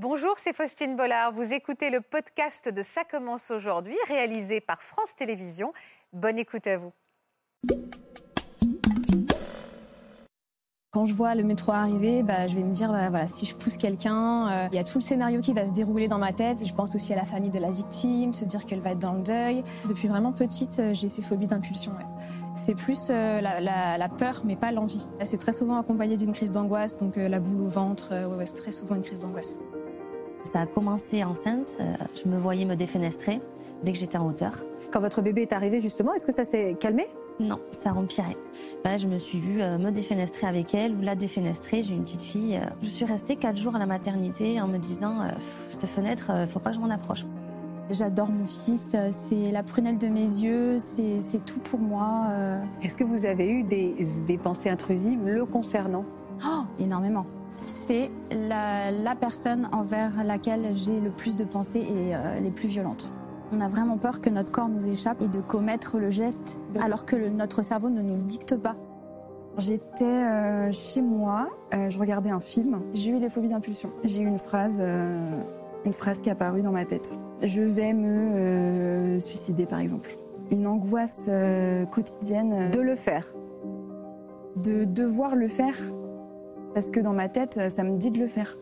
Bonjour, c'est Faustine Bollard. Vous écoutez le podcast de Ça commence aujourd'hui, réalisé par France Télévisions. Bonne écoute à vous. Quand je vois le métro arriver, bah, je vais me dire, bah, si je pousse quelqu'un, euh, il y a tout le scénario qui va se dérouler dans ma tête. Je pense aussi à la famille de la victime, se dire qu'elle va être dans le deuil. Depuis vraiment petite, euh, j'ai ces phobies d'impulsion. C'est plus euh, la, peur, mais pas l'envie. C'est très souvent accompagné d'une crise d'angoisse, donc la boule au ventre, c'est très souvent une crise d'angoisse. Ça a commencé enceinte, je me voyais me défenestrer dès que j'étais en hauteur. Quand votre bébé est arrivé justement, est-ce que ça s'est calmé? Non, ça empirait. Bah, je me suis vue euh, me défenestrer avec elle ou la défenestrer. J'ai une petite fille. Euh. je suis restée quatre jours à la maternité en me disant euh, cette fenêtre, faut pas que je m'en approche. J'adore mon fils, c'est la prunelle de mes yeux, c'est tout pour moi. Est-ce que vous avez eu des, des pensées intrusives le concernant? Oh, énormément. C'est la, la, personne envers laquelle j'ai le plus de pensées et les plus violentes. On a vraiment peur que notre corps nous échappe et de commettre le geste alors que notre cerveau ne nous le dicte pas. J'étais euh, chez moi, euh, je regardais un film, j'ai eu des phobies d'impulsion. J'ai eu une phrase, euh, une phrase qui est apparue dans ma tête. Je vais me suicider par exemple. Une angoisse quotidienne de le faire. De devoir le faire parce que dans ma tête, ça me dit de le faire.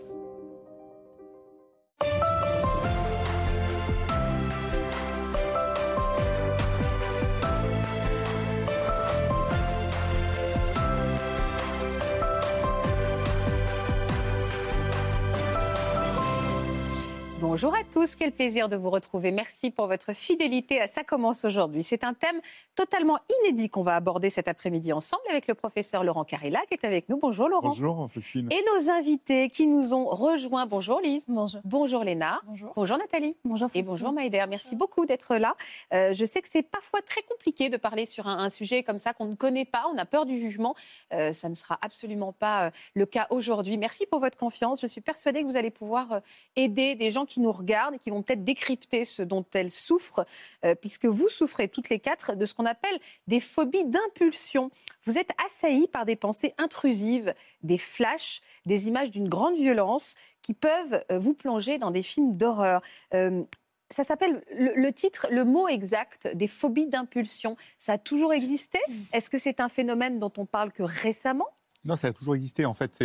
Bonjour à tous, quel plaisir de vous retrouver. Merci pour votre fidélité à Ça commence aujourd'hui. C'est un thème totalement inédit qu'on va aborder cet après-midi ensemble avec le professeur Laurent Carilla qui est avec nous. Bonjour Laurent. Bonjour Et nos invités qui nous ont rejoints. Bonjour Lise. Bonjour. Bonjour Léna. Bonjour. Bonjour Nathalie. Bonjour Et bonjour Maïder. Merci beaucoup d'être là. Euh, je sais que c'est parfois très compliqué de parler sur un, sujet comme ça qu'on ne connaît pas. On a peur du jugement. Euh, ça ne sera absolument pas euh, le cas aujourd'hui. Merci pour votre confiance. Je suis persuadée que vous allez pouvoir aider des gens qui nous regardent et qui vont peut-être décrypter ce dont elles souffrent, euh, puisque vous souffrez toutes les quatre de ce qu'on appelle des phobies d'impulsion. Vous êtes assaillis par des pensées intrusives, des flashs, des images d'une grande violence qui peuvent euh, vous plonger dans des films d'horreur. Euh, ça s'appelle le, titre, le mot exact des phobies d'impulsion. Ça a toujours existé? Est-ce que c'est un phénomène dont on parle que récemment? Non, ça a toujours existé. En fait,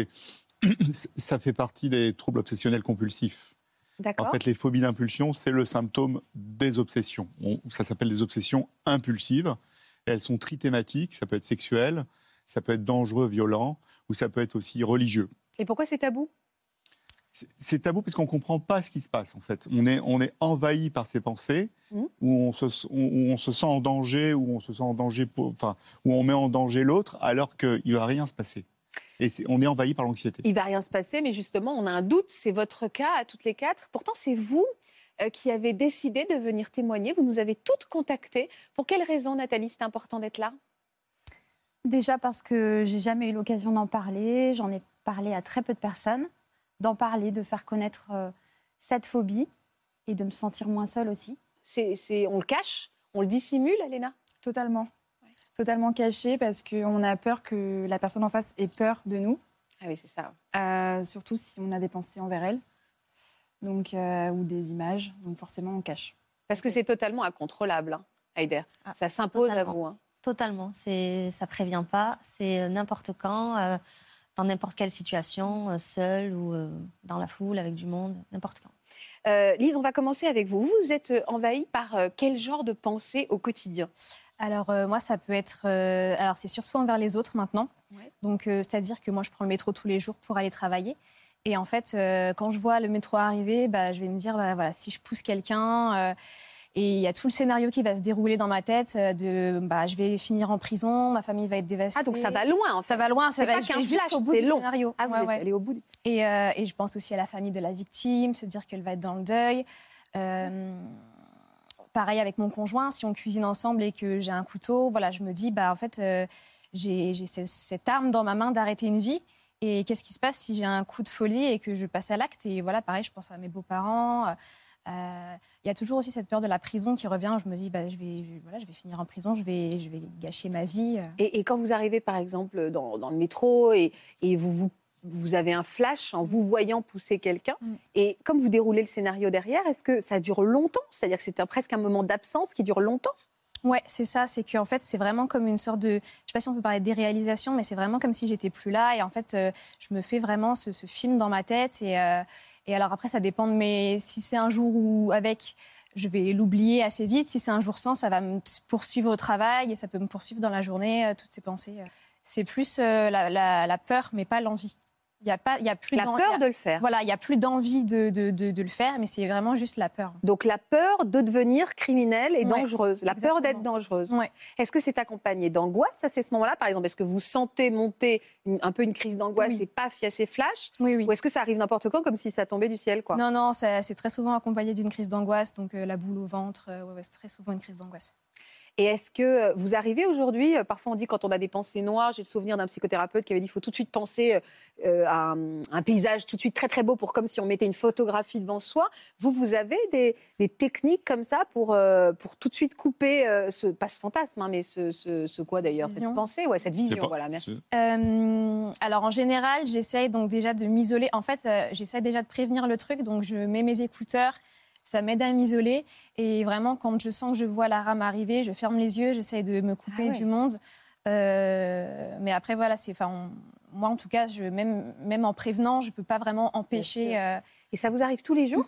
ça fait partie des troubles obsessionnels compulsifs. En fait, les phobies d'impulsion, c'est le symptôme des obsessions. ça s'appelle des obsessions impulsives. elles sont trithématiques. Ça peut être sexuel, ça peut être dangereux, violent, ou ça peut être aussi religieux. Et pourquoi c'est tabou? C'est tabou parce qu'on ne comprend pas ce qui se passe en fait. On est, on est envahi par ces pensées mmh. où, on se, on se, sent en danger, où on se sent en danger, enfin, où on met en danger l'autre alors qu'il ne va rien se passer et on est envahi par l'anxiété. Il va rien se passer, mais justement, on a un doute. C'est votre cas à toutes les quatre. Pourtant, c'est vous euh, qui avez décidé de venir témoigner. Vous nous avez toutes contactées. Pour quelle raison, Nathalie, c'est important d'être là? Déjà parce que j'ai jamais eu l'occasion d'en parler. J'en ai parlé à très peu de personnes. D'en parler, de faire connaître euh, cette phobie et de me sentir moins seule aussi. C'est, on le cache? On le dissimule, Alena Totalement totalement caché parce qu'on a peur que la personne en face ait peur de nous. Ah oui, c'est ça. Euh, surtout si on a des pensées envers elle, donc, euh, ou des images. Donc forcément, on cache. Parce que c'est totalement incontrôlable, hein, Heider. Ah, ça s'impose à vous. Hein. Totalement. C'est, ça prévient pas. C'est n'importe quand, euh, dans n'importe quelle situation, seul ou dans la foule, avec du monde, n'importe quand. Lise, on va commencer avec vous. Vous êtes envahie par quel genre de pensée au quotidien? Alors euh, moi, ça peut être... Euh, alors c'est surtout envers les autres maintenant. Donc euh, c'est-à-dire que moi, je prends le métro tous les jours pour aller travailler. Et en fait, quand je vois le métro arriver, bah, je vais me dire, bah, voilà, si je pousse quelqu'un... et il y a tout le scénario qui va se dérouler dans ma tête de bah, je vais finir en prison, ma famille va être dévastée. Ah, donc ça va loin, en fait. Ça va loin, ça va flash, bout du scénario. Ah, vous êtes allé au bout. Et, et, je pense aussi à la famille de la victime, se dire qu'elle va être dans le deuil. Pareil avec mon conjoint, si on cuisine ensemble et que j'ai un couteau, voilà, je me dis, bah en fait, euh, j'ai cette arme dans ma main d'arrêter une vie. Et qu'est-ce qui se passe si j'ai un coup de folie et que je passe à l'acte? Et voilà, pareil, je pense à mes beaux-parents. Euh, il y a toujours aussi cette peur de la prison qui revient. Je me dis, bah, je, vais, voilà, je vais finir en prison, je vais, je vais gâcher ma vie. Et, quand vous arrivez, par exemple, dans, le métro et vous vous vous avez un flash en vous voyant pousser quelqu'un. Mm. Et comme vous déroulez le scénario derrière, est-ce que ça dure longtemps? C'est-à-dire que c'est presque un moment d'absence qui dure longtemps? Ouais, c'est ça. C'est qu'en fait, c'est vraiment comme une sorte de. Je sais pas si on peut parler de déréalisation, mais c'est vraiment comme si j'étais plus là. Et en fait, euh, je me fais vraiment ce, film dans ma tête. Et, euh, et, alors après, ça dépend de mes. Si c'est un jour où avec, je vais l'oublier assez vite. Si c'est un jour sans, ça va me poursuivre au travail et ça peut me poursuivre dans la journée, euh, toutes ces pensées. C'est plus la, la, peur, mais pas l'envie. Il y a pas, il y a plus la peur de le faire. Voilà, il a plus d'envie de, de, de, le faire, mais c'est vraiment juste la peur. Donc la peur de devenir criminelle et dangereuse, la peur d'être dangereuse. Est-ce que c'est accompagné d'angoisse à ce moment-là, par exemple? Est-ce que vous sentez monter un peu une crise d'angoisse et paf, il y a ces flashs? Oui, oui. Ou est-ce que ça arrive n'importe quand, comme si ça tombait du ciel quoi? Non, non, c'est très souvent accompagné d'une crise d'angoisse, donc euh, la boule au ventre, euh, c'est très souvent une crise d'angoisse. Et est-ce que euh, vous arrivez aujourd'hui, euh, parfois on dit quand on a des pensées noires, j'ai le souvenir d'un psychothérapeute qui avait dit qu'il faut tout de suite penser euh, à un, paysage tout de suite très très beau pour comme si on mettait une photographie devant soi. Vous, vous avez des, techniques comme ça pour, pour tout de suite couper, ce, pas ce fantasme, hein, mais ce, quoi d'ailleurs Cette pensée, ouais, cette vision, voilà, merci. alors en général, j'essaye donc déjà de m'isoler. En fait, j'essaie déjà de prévenir le truc, donc je mets mes écouteurs ça m'aide à m'isoler. Et vraiment, quand je sens que je vois la rame arriver, je ferme les yeux, j'essaye de me couper ah du monde. Euh, mais après, voilà, c'est, moi, en tout cas, je, même, même en prévenant, je ne peux pas vraiment empêcher. Euh, et ça vous arrive tous les jours?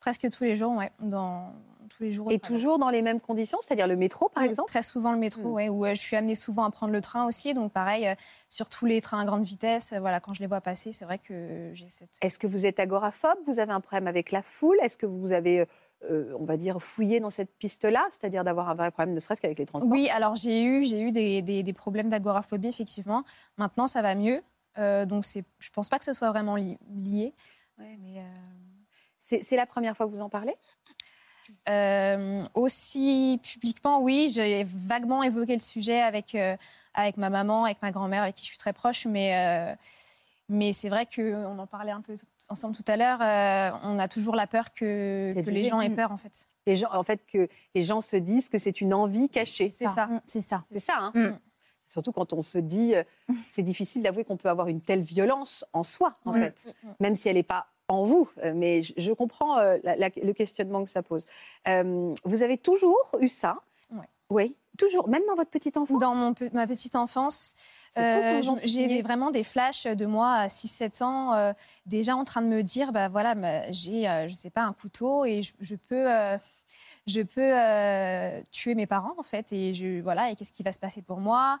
Presque tous les jours, oui. Dans, tous les jours. Et toujours dans les mêmes conditions, c'est-à-dire le métro, par exemple Très souvent le métro, mm. ouais, où euh, je suis amenée souvent à prendre le train aussi. Donc pareil, euh, sur tous les trains à grande vitesse, euh, voilà, quand je les vois passer, c'est vrai que j'ai cette... Est-ce que vous êtes agoraphobe? Vous avez un problème avec la foule? Est-ce que vous avez... on va dire, fouillé dans cette piste-là, c'est-à-dire d'avoir un vrai problème de stress qu'avec les transports? Oui, alors j'ai eu, j'ai eu des, des, problèmes d'agoraphobie, effectivement. Maintenant, ça va mieux. donc je ne pense pas que ce soit vraiment lié. Ouais, mais c'est la première fois que vous en parlez? Euh, aussi publiquement, oui, j'ai vaguement évoqué le sujet avec, euh, avec ma maman, avec ma grand-mère, avec qui je suis très proche, mais, euh, mais c'est vrai qu'on en parlait un peu ensemble tout à l'heure, on a toujours la peur que, que les gens aient peur, en fait. Les gens, en fait, que les gens se disent que c'est une envie cachée. C'est ça. C'est ça. C'est ça. Hein. Mm. Surtout quand on se dit, c'est difficile d'avouer qu'on peut avoir une telle violence en soi, en mm. fait, mm, même si elle n'est pas en vous, euh, mais je, comprends euh, le questionnement que ça pose. Euh, vous avez toujours eu ça Oui. Toujours, même dans votre petite enfance Dans mon, ma petite enfance, j'ai vraiment des flashs de moi à 6-7 ans, déjà en train de me dire, bah voilà, j'ai, je sais pas, un couteau et je, peux, je peux tuer mes parents en fait, et je, voilà, et qu'est-ce qui va se passer pour moi?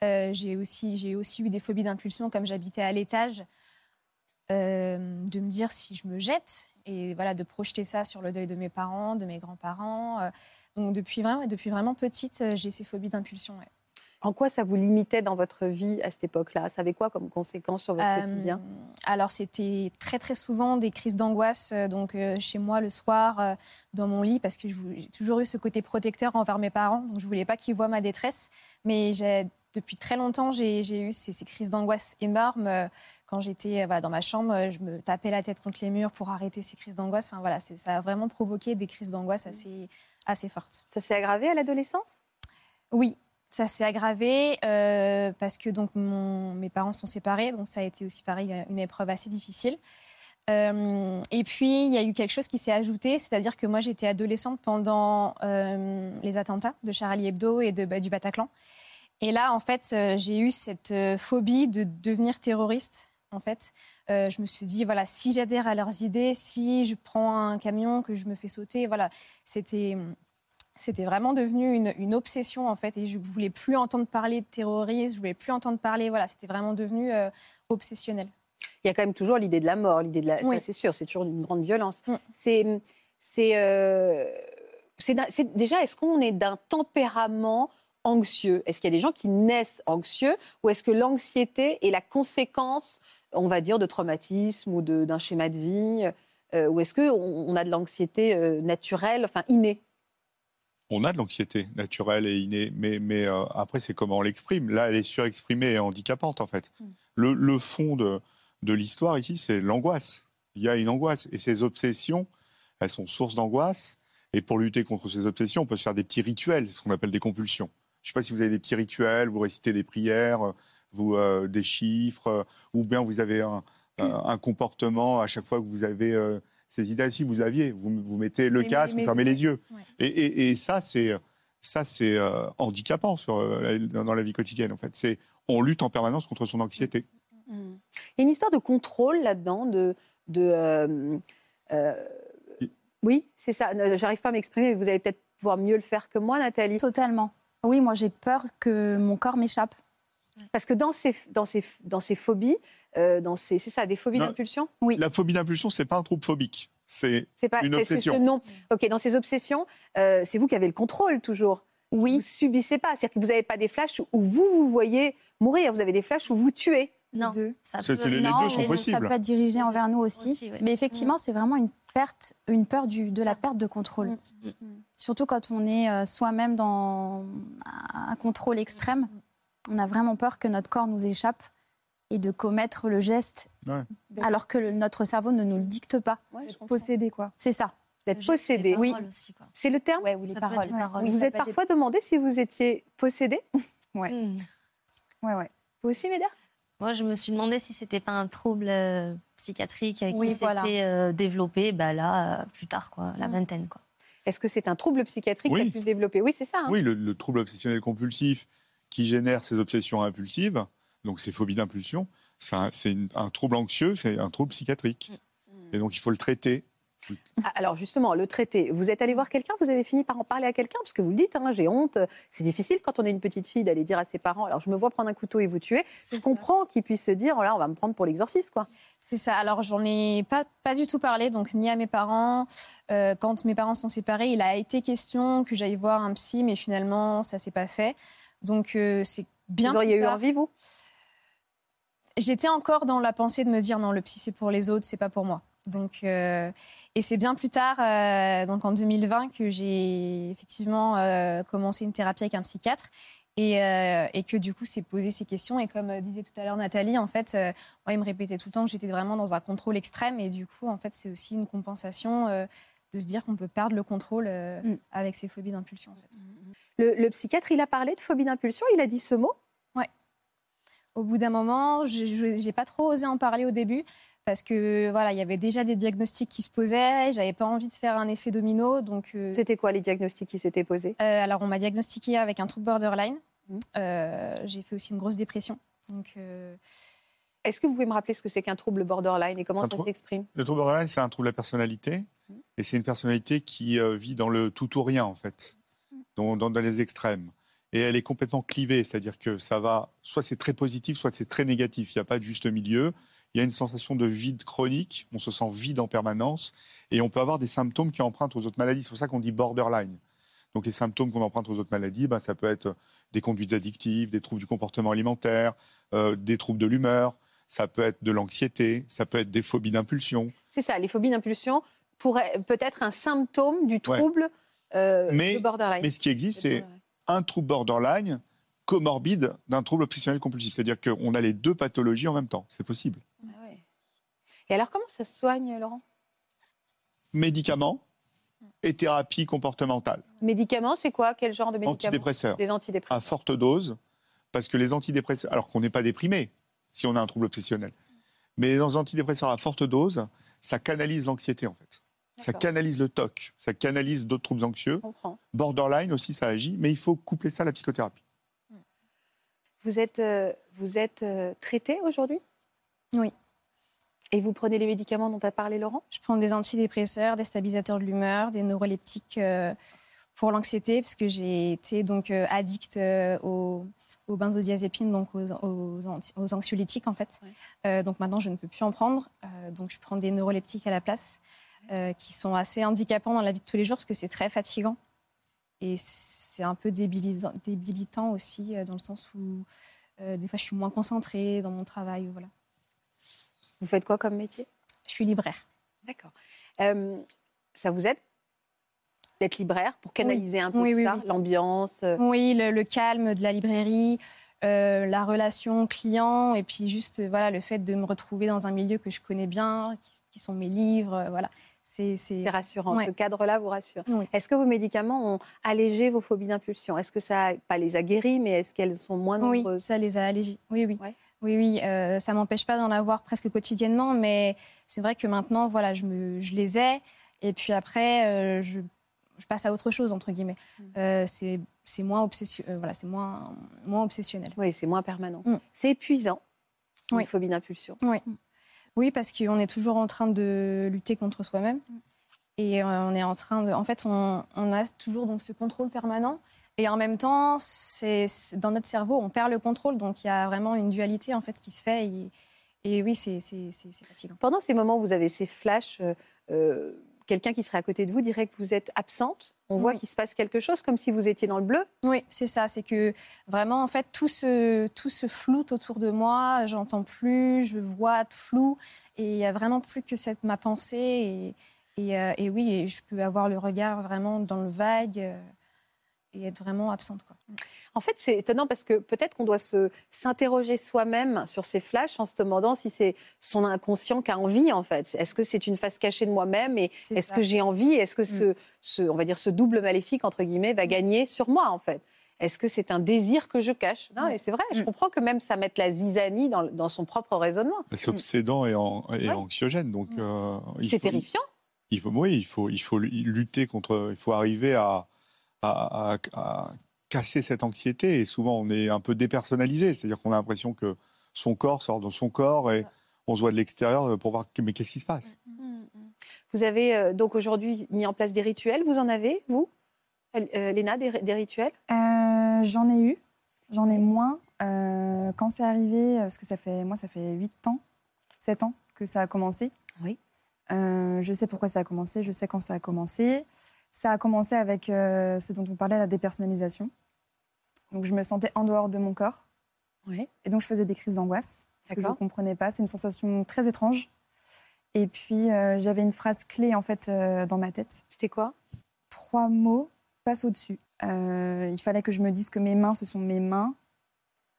J'ai aussi, j'ai aussi eu des phobies d'impulsion, comme j'habitais à l'étage. Euh, de me dire si je me jette et voilà de projeter ça sur le deuil de mes parents, de mes grands-parents. Euh. donc depuis vraiment, depuis vraiment petite, euh, j'ai ces phobies d'impulsion. En quoi ça vous limitait dans votre vie à cette époque-là? Ça avait quoi comme conséquence sur votre quotidien? Alors c'était très très souvent des crises d'angoisse. Donc chez moi le soir dans mon lit parce que j'ai toujours eu ce côté protecteur envers mes parents. Donc je voulais pas qu'ils voient ma détresse. Mais j'ai depuis très longtemps, j'ai eu ces, crises d'angoisse énormes. Euh, quand j'étais euh, dans ma chambre, euh, je me tapais la tête contre les murs pour arrêter ces crises d'angoisse. Enfin, voilà, ça a vraiment provoqué des crises d'angoisse assez, assez fortes. Ça s'est aggravé à l'adolescence? Oui, ça s'est aggravé parce que donc mes parents sont séparés, donc ça a été aussi pareil une épreuve assez difficile. et puis il y a eu quelque chose qui s'est ajouté, c'est-à-dire que moi j'étais adolescente pendant les attentats de Charlie Hebdo et de, bah, du Bataclan. Et là, en fait, euh, j'ai eu cette euh, phobie de devenir terroriste. En fait, euh, je me suis dit voilà, si j'adhère à leurs idées, si je prends un camion que je me fais sauter, voilà, c'était c'était vraiment devenu une, obsession en fait, et je voulais plus entendre parler de terrorisme, je voulais plus entendre parler, voilà, c'était vraiment devenu obsessionnel. Il y a quand même toujours l'idée de la mort, l'idée de la, oui. c'est sûr, c'est toujours une grande violence. Mm. C'est, c'est, c'est déjà, est-ce qu'on est d'un tempérament anxieux? Est-ce qu'il y a des gens qui naissent anxieux ou est-ce que l'anxiété est la conséquence, on va dire, de traumatisme ou d'un schéma de vie euh, Ou est-ce qu'on on a de l'anxiété euh, naturelle, enfin innée? On a de l'anxiété naturelle et innée, mais, mais euh, après, c'est comment on l'exprime. Là, elle est surexprimée et handicapante, en fait. Mm. Le, fond de, de l'histoire ici, c'est l'angoisse. Il y a une angoisse. Et ces obsessions, elles sont source d'angoisse. Et pour lutter contre ces obsessions, on peut se faire des petits rituels, ce qu'on appelle des compulsions. Je ne sais pas si vous avez des petits rituels, vous récitez des prières, vous, des chiffres, ou bien vous avez un, comportement à chaque fois que vous avez ces idées. Si vous l'aviez, vous, vous mettez le casque, vous fermez les yeux. Et, ça, c'est ça, c'est handicapant sur, dans la vie quotidienne. En fait, c'est on lutte en permanence contre son anxiété. Il y a une histoire de contrôle là-dedans, de, de oui, c'est ça. J'arrive pas à m'exprimer, mais vous allez peut-être pouvoir mieux le faire que moi, Nathalie. Totalement. Oui, moi j'ai peur que mon corps m'échappe. Parce que dans ces, dans ces, dans ces phobies, euh, dans ces, c'est ça, des phobies d'impulsion? Oui. La phobie d'impulsion, c'est pas un trouble phobique. C'est une obsession. Ce nom. Ok, dans ces obsessions, euh, c'est vous qui avez le contrôle toujours. Oui. Vous subissez pas. C'est-à-dire que vous n'avez pas des flashs où vous vous voyez mourir. Vous avez des flashs où vous tuez. Non, ça peut... les, deux sont possibles. Ça peut être dirigé envers nous aussi. Mais effectivement, c'est vraiment une perte, une peur du, de la perte de contrôle. Mm, mm, mm. Surtout quand on est euh, soi-même dans un contrôle extrême, on a vraiment peur que notre corps nous échappe et de commettre le geste alors que notre cerveau ne nous le dicte pas. posséder quoi. C'est ça. D'être possédé. Oui. C'est le terme Oui, les paroles. Vous vous êtes parfois demandé si vous étiez possédé Oui. Ouais, ouais. Vous aussi, Médard moi, je me suis demandé si c'était pas un trouble euh, psychiatrique qui s'était euh, développé, bah là, euh, plus tard, quoi, la mm. vingtaine, quoi. Est-ce que c'est un trouble psychiatrique qui a pu se développer? Oui, c'est ça. Hein. oui, le, trouble obsessionnel compulsif qui génère ces obsessions impulsives, donc ces phobies d'impulsion, c'est un, trouble anxieux, c'est un trouble psychiatrique. Mm. Et donc, il faut le traiter ah, alors justement, le traité, vous êtes allé voir quelqu'un, vous avez fini par en parler à quelqu'un, parce que vous le dites, hein, j'ai honte, c'est difficile quand on est une petite fille d'aller dire à ses parents, alors je me vois prendre un couteau et vous tuer. Je comprends qu'ils puissent se dire, voilà, on va me prendre pour l'exorciste, quoi. C'est ça, alors j'en ai pas, pas du tout parlé, donc ni à mes parents. Euh, quand mes parents sont séparés, il a été question que j'aille voir un psy, mais finalement, ça s'est pas fait. Donc euh, c'est bien. Vous auriez eu envie, vous? J'étais encore dans la pensée de me dire, non, le psy c'est pour les autres, c'est pas pour moi. Donc, euh, et c'est bien plus tard, euh, donc en 2020, que j'ai effectivement euh, commencé une thérapie avec un psychiatre et, et que du coup, c'est posé ces questions. Et comme disait tout à l'heure Nathalie, en fait, moi, il me répétait tout le temps que j'étais vraiment dans un contrôle extrême. Et du coup, en fait, c'est aussi une compensation de se dire qu'on peut perdre le contrôle mm. avec ses phobies d'impulsion. Le, le, psychiatre, il a parlé de phobie d'impulsion, il a dit ce mot? Ouais. Au bout d'un moment, j'ai pas trop osé en parler au début parce que voilà, il y avait déjà des diagnostics qui se posaient. J'avais pas envie de faire un effet domino, donc. Euh, C'était quoi les diagnostics qui s'étaient posés? Euh, Alors, on m'a diagnostiqué avec un trouble borderline. Mmh. Euh, j'ai fait aussi une grosse dépression. Donc. Est-ce que vous pouvez me rappeler ce que c'est qu'un trouble borderline et comment ça s'exprime? Le trouble borderline, c'est un trouble de la personnalité. Mmh. Et c'est une personnalité qui vit dans le tout ou rien, en fait, dans, dans, les extrêmes. Et elle est complètement clivée, c'est-à-dire que ça va, soit c'est très positif, soit c'est très négatif. Il n'y a pas de juste milieu il y a une sensation de vide chronique, on se sent vide en permanence, et on peut avoir des symptômes qui empruntent aux autres maladies. C'est pour ça qu'on dit borderline. Donc les symptômes qu'on emprunte aux autres maladies, ben, ça peut être des conduites addictives, des troubles du comportement alimentaire, euh, des troubles de l'humeur, ça peut être de l'anxiété, ça peut être des phobies d'impulsion. C'est ça, les phobies d'impulsion pourraient peut être un symptôme du trouble euh, de borderline. Mais ce qui existe, c'est un trouble borderline comorbide d'un trouble obsessionnel compulsif. C'est-à-dire qu'on a les deux pathologies en même temps. C'est possible. Ah et alors, comment ça se soigne, Laurent? Médicaments et thérapie comportementale. Médicaments, c'est quoi? Quel genre de médicaments? Antidépresseurs. Des antidépresseurs. À forte dose, parce que les antidépresseurs, alors qu'on n'est pas déprimé si on a un trouble obsessionnel, mais dans les antidépresseurs à forte dose, ça canalise l'anxiété en fait. Ça canalise le TOC, ça canalise d'autres troubles anxieux. Borderline aussi, ça agit, mais il faut coupler ça à la psychothérapie. Vous êtes, euh, vous êtes euh, traité aujourd'hui? Oui. Et vous prenez les médicaments dont a parlé Laurent? Je prends des antidépresseurs, des stabilisateurs de l'humeur, des neuroleptiques euh, pour l'anxiété, parce que j'ai été donc addict aux, aux, benzodiazépines, donc aux, aux, anxiolytiques en fait. donc maintenant, je ne peux plus en prendre. donc je prends des neuroleptiques à la place, qui sont assez handicapants dans la vie de tous les jours, parce que c'est très fatigant. Et c'est un peu débilitant aussi, euh, dans le sens où euh, des fois je suis moins concentrée dans mon travail. Voilà. Vous faites quoi comme métier? Je suis libraire. D'accord. Euh, ça vous aide d'être libraire pour canaliser un peu l'ambiance Oui, le, calme de la librairie, la relation client et puis juste voilà le fait de me retrouver dans un milieu que je connais bien, qui, sont mes livres, voilà C'est rassurant. Ce cadre-là vous rassure. Est-ce que vos médicaments ont allégé vos phobies d'impulsion? Est-ce que ça, pas les a guéries, mais est-ce qu'elles sont moins nombreuses? Oui, ça les a allégées. Oui, oui. Oui, oui, euh, ça m'empêche pas d'en avoir presque quotidiennement, mais c'est vrai que maintenant, voilà, je, me, je les ai. Et puis après, euh, je, je, passe à autre chose, entre guillemets. Mm. Euh, c'est moins, obsession, voilà, moins, moins obsessionnel. Oui, c'est moins permanent. Mm. C'est épuisant, une phobie d'impulsion. Oui. Oui, parce qu'on est toujours en train de lutter contre soi-même. Et on est en train de. En fait, on, a toujours donc, ce contrôle permanent. Et en même temps, c'est dans notre cerveau, on perd le contrôle. Donc il y a vraiment une dualité en fait qui se fait. Et, et oui, c'est fatigant. Pendant ces moments où vous avez ces flashs, euh, euh, quelqu'un qui serait à côté de vous dirait que vous êtes absente. On voit qu'il se passe quelque chose, comme si vous étiez dans le bleu. Oui, c'est ça. C'est que vraiment, en fait, tout se, tout se floute autour de moi. J'entends plus, je vois flou. Et il n'y a vraiment plus que cette, ma pensée. Et, et, euh, et oui, je peux avoir le regard vraiment dans le vague et être vraiment absente. Quoi. En fait, c'est étonnant parce que peut-être qu'on doit se, s'interroger soi-même sur ces flashs en se demandant si c'est son inconscient qui a envie, en fait. Est-ce que c'est une face cachée de moi-même et est-ce que j'ai envie Est-ce que ce, mm. ce, on va dire, ce double maléfique, entre guillemets, va gagner sur moi, en fait? Est-ce que c'est un désir que je cache? Non, et c'est vrai, je mm. comprends que même ça mette la zizanie dans, dans son propre raisonnement. C'est obsédant et, et anxiogène, donc... Mm. Euh, c'est terrifiant. Il faut, oui, il faut, il faut lutter contre... Il faut arriver à à, casser cette anxiété. Et souvent, on est un peu dépersonnalisé, c'est-à-dire qu'on a l'impression que son corps sort de son corps et on se voit de l'extérieur pour voir mais qu'est-ce qui se passe? Mm, mm, mm. Vous avez euh, donc aujourd'hui mis en place des rituels. Vous en avez, vous, euh, Léna, des, rituels? Euh, J'en ai eu. J'en ai moins. quand c'est arrivé, parce que ça fait, moi, ça fait 8 ans, 7 ans que ça a commencé. Oui. je sais pourquoi ça a commencé, je sais quand ça a commencé. Ça a commencé avec euh, ce dont on parlait, la dépersonnalisation. Donc je me sentais en dehors de mon corps. Et donc je faisais des crises d'angoisse. Parce que je ne comprenais pas. C'est une sensation très étrange. Et puis euh, j'avais une phrase clé en fait euh, dans ma tête. C'était quoi? Trois mots passent au-dessus. il fallait que je me dise que mes mains, ce sont mes mains.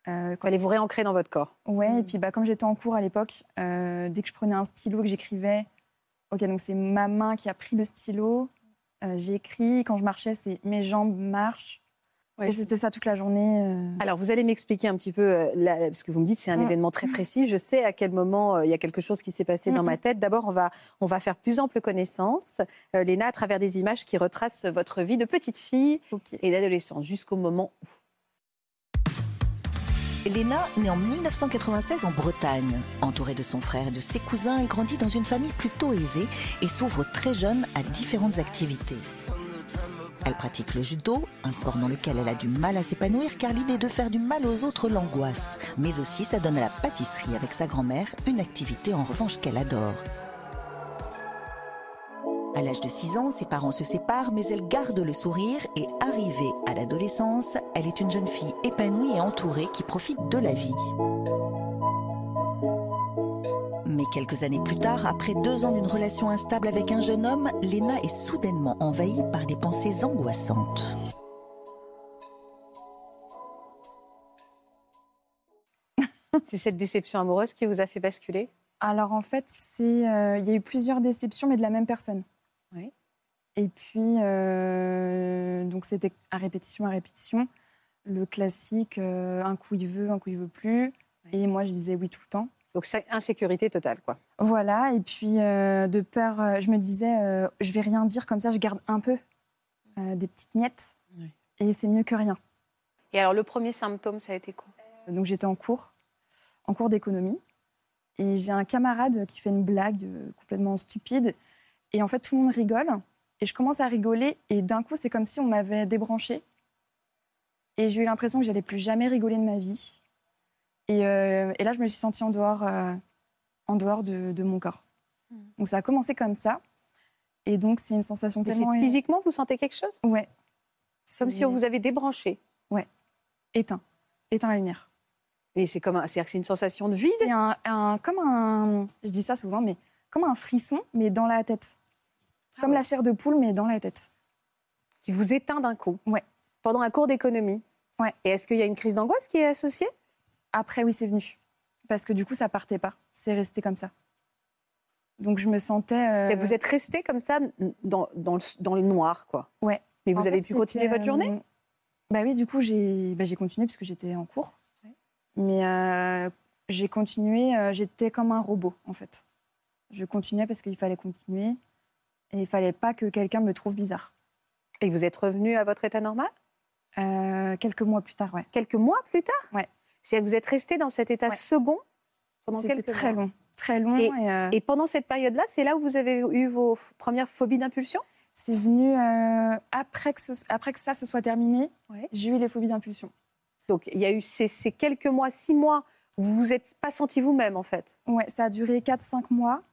Euh, Allez vous réancrer dans votre corps. Ouais, et puis bah, comme j'étais en cours à l'époque, dès que je prenais un stylo, que j'écrivais, ok, donc c'est ma main qui a pris le stylo, euh, j'ai écrit, quand je marchais, c'est mes jambes marchent. et c'était ça toute la journée. Euh. Alors, vous allez m'expliquer un petit peu, euh, parce que vous me dites c'est un mm. événement très précis. Je sais à quel moment il y a quelque chose qui s'est passé dans ma tête. D'abord, on va, on va faire plus ample connaissance, Léna, à travers des images qui retracent votre vie de petite fille et d'adolescente jusqu'au moment où. Léna naît en 1996 en Bretagne. Entourée de son frère et de ses cousins, elle grandit dans une famille plutôt aisée et s'ouvre très jeune à différentes activités. Elle pratique le judo, un sport dans lequel elle a du mal à s'épanouir car l'idée de faire du mal aux autres l'angoisse. Mais aussi, ça donne à la pâtisserie avec sa grand-mère, une activité en revanche qu'elle adore. À l'âge de 6 ans, ses parents se séparent, mais elle garde le sourire et arrivée à l'adolescence, elle est une jeune fille épanouie et entourée qui profite de la vie. Mais quelques années plus tard, après deux ans d'une relation instable avec un jeune homme, Lena est soudainement envahie par des pensées angoissantes. C'est cette déception amoureuse qui vous a fait basculer? Alors en fait, euh, il y a eu plusieurs déceptions, mais de la même personne. Et puis, euh, donc c'était à répétition, à répétition. Le classique, euh, un coup il veut, un coup il veut plus. Et moi, je disais oui tout le temps. Donc, insécurité totale, quoi. Voilà. Et puis, euh, de peur, je me disais, je vais rien dire comme ça, je garde un peu des petites miettes. Et c'est mieux que rien. Et alors, le premier symptôme, ça a été quoi? Donc, j'étais en cours, en cours d'économie. Et j'ai un camarade qui fait une blague complètement stupide. Et en fait, tout le monde rigole. Et je commence à rigoler. Et d'un coup, c'est comme si on m'avait débranché. Et j'ai eu l'impression que j'allais plus jamais rigoler de ma vie. Et, euh, là, je me suis sentie en dehors, euh, en dehors de, mon corps. Hmm. Donc ça a commencé comme ça. Et donc, c'est une sensation tellement. Physiquement, vous sentez quelque chose? Ouais. Comme si on vous avait débranché Ouais. Éteint. Éteint la lumière. Et c'est comme c'est une sensation de vide? C'est un, comme un. Je dis ça souvent, mais comme un frisson, mais dans la tête. Comme la chair de poule, mais dans la tête. Qui vous éteint d'un coup Ouais. Pendant un cours d'économie Ouais. Et est-ce qu'il y a une crise d'angoisse qui est associée? Après, oui, c'est venu. Parce que du coup, ça partait pas. C'est resté comme ça. Donc je me sentais. vous êtes resté comme ça dans, dans, le, dans, le, noir, quoi. Ouais. Mais vous avez pu continuer votre journée? Bah oui, du coup j'ai bah, continué puisque j'étais en cours. Mais j'ai continué, j'étais comme un robot en fait. Je continuais parce qu'il fallait continuer et il fallait pas que quelqu'un me trouve bizarre. Et vous êtes revenu à votre état normal? Euh, Quelques mois plus tard, ouais. Quelques mois plus tard? Ouais. C'est-à-dire que vous êtes resté dans cet état second pendant quelques très long, très long. Euh, et, pendant cette période-là, c'est là où vous avez eu vos premières phobies d'impulsion? C'est venu euh, après, que après que ça se soit terminé. J'ai eu les phobies d'impulsion. Donc il y a eu ces, ces quelques mois, six mois, vous vous êtes pas senti vous-même en fait? Ouais, ça a duré 4-5 mois.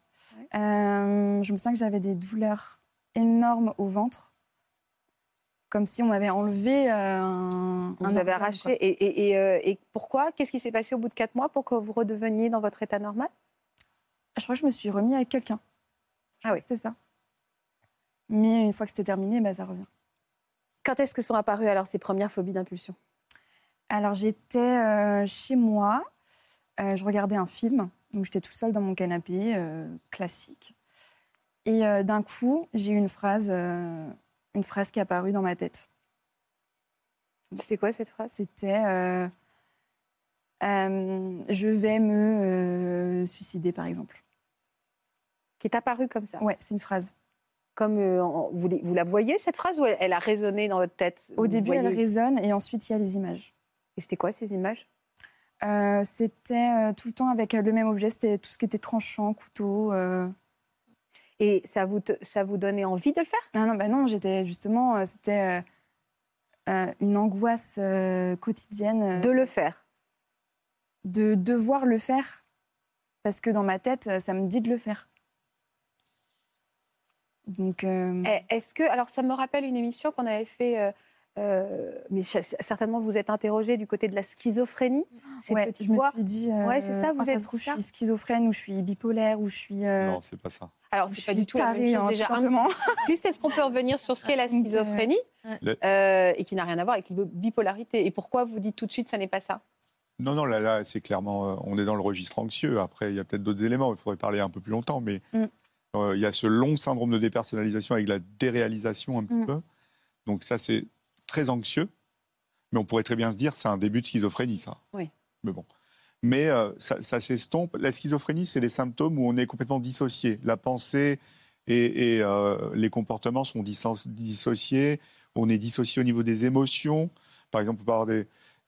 Je me sens que j'avais des douleurs énormes au ventre comme si on m'avait enlevé euh, un. Vous avez arraché. Euh, et, pourquoi? Qu'est-ce qui s'est passé au bout de quatre mois pour que vous redeveniez dans votre état normal? Je crois que je me suis remis avec quelqu'un. Ah oui. C'était ça. Mais une fois que c'était terminé, bah, ça revient. Quand est-ce que sont apparues alors ces premières phobies d'impulsion? Alors j'étais euh, chez moi, je regardais un film, donc j'étais tout seul dans mon canapé, classique. Et d'un coup, j'ai eu une phrase une phrase qui est apparue dans ma tête. C'était quoi cette phrase? C'était euh, euh, Je vais me euh, suicider, par exemple. Qui est apparue comme ça? Ouais, c'est une phrase. Comme vous, vous, la voyez cette phrase ou elle, a résonné dans votre tête? Au début, elle résonne et ensuite il y a les images. Et c'était quoi ces images? C'était tout le temps avec le même objet. C'était tout ce qui était tranchant, couteau. Et ça vous, ça vous donnait envie de le faire? Ah Non, bah non, j'étais justement, euh, c'était euh, euh, une angoisse quotidienne. De le faire De devoir le faire. Parce que dans ma tête, ça me dit de le faire. Donc. Eh, est-ce que. Alors, ça me rappelle une émission qu'on avait fait euh, mais certainement, vous êtes interrogé du côté de la schizophrénie. je me suis dit, euh, ouais, c'est ça, vous oh, êtes ça je suis schizophrène ou je suis bipolaire ou je suis. Euh, non, c'est pas ça. Alors, c'est pas du tout tarée, la même chose, hein, déjà. Juste, est-ce qu'on peut revenir sur ce qu'est la schizophrénie et qui n'a rien à voir avec la bipolarité Et pourquoi vous dites tout de suite, ça n'est pas ça? Non, non, là, là c'est clairement, on est dans le registre anxieux. Après, il y a peut-être d'autres éléments, il faudrait parler un peu plus longtemps, mais mm. il y a ce long syndrome de dépersonnalisation avec la déréalisation un petit mm. peu. Donc ça, c'est très anxieux, mais on pourrait très bien se dire c'est un début de schizophrénie, ça. Oui. Mais bon. Mais euh, ça, s'estompe. La schizophrénie, c'est des symptômes où on est complètement dissocié. La pensée et, euh, les comportements sont dissociés. On est dissocié au niveau des émotions. Par exemple, on peut avoir, des,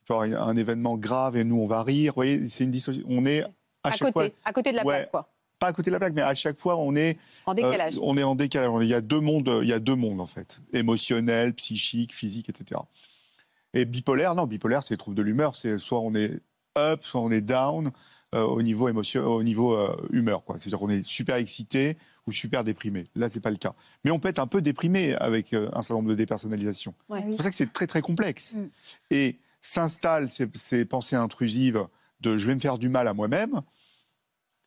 avoir un événement grave et nous, on va rire. Vous voyez, c'est une dissociation. On est à, chaque côté, à côté de la plaque, quoi pas à côté de la plaque, mais à chaque fois, on est en décalage. Euh, on est en décalage. Il y a deux mondes, il y a deux mondes en fait, émotionnel, psychique, physique, etc. Et bipolaire, non, bipolaire, c'est les troubles de l'humeur. C'est soit on est up, soit on est down euh, au niveau émotion, au niveau euh, humeur, quoi. C'est-à-dire qu'on est super excité ou super déprimé. Là, c'est pas le cas. Mais on peut être un peu déprimé avec un certain nombre de dépersonnalisations. C'est pour ça que c'est très très complexe. Mm. Et s'installent ces, ces pensées intrusives de je vais me faire du mal à moi-même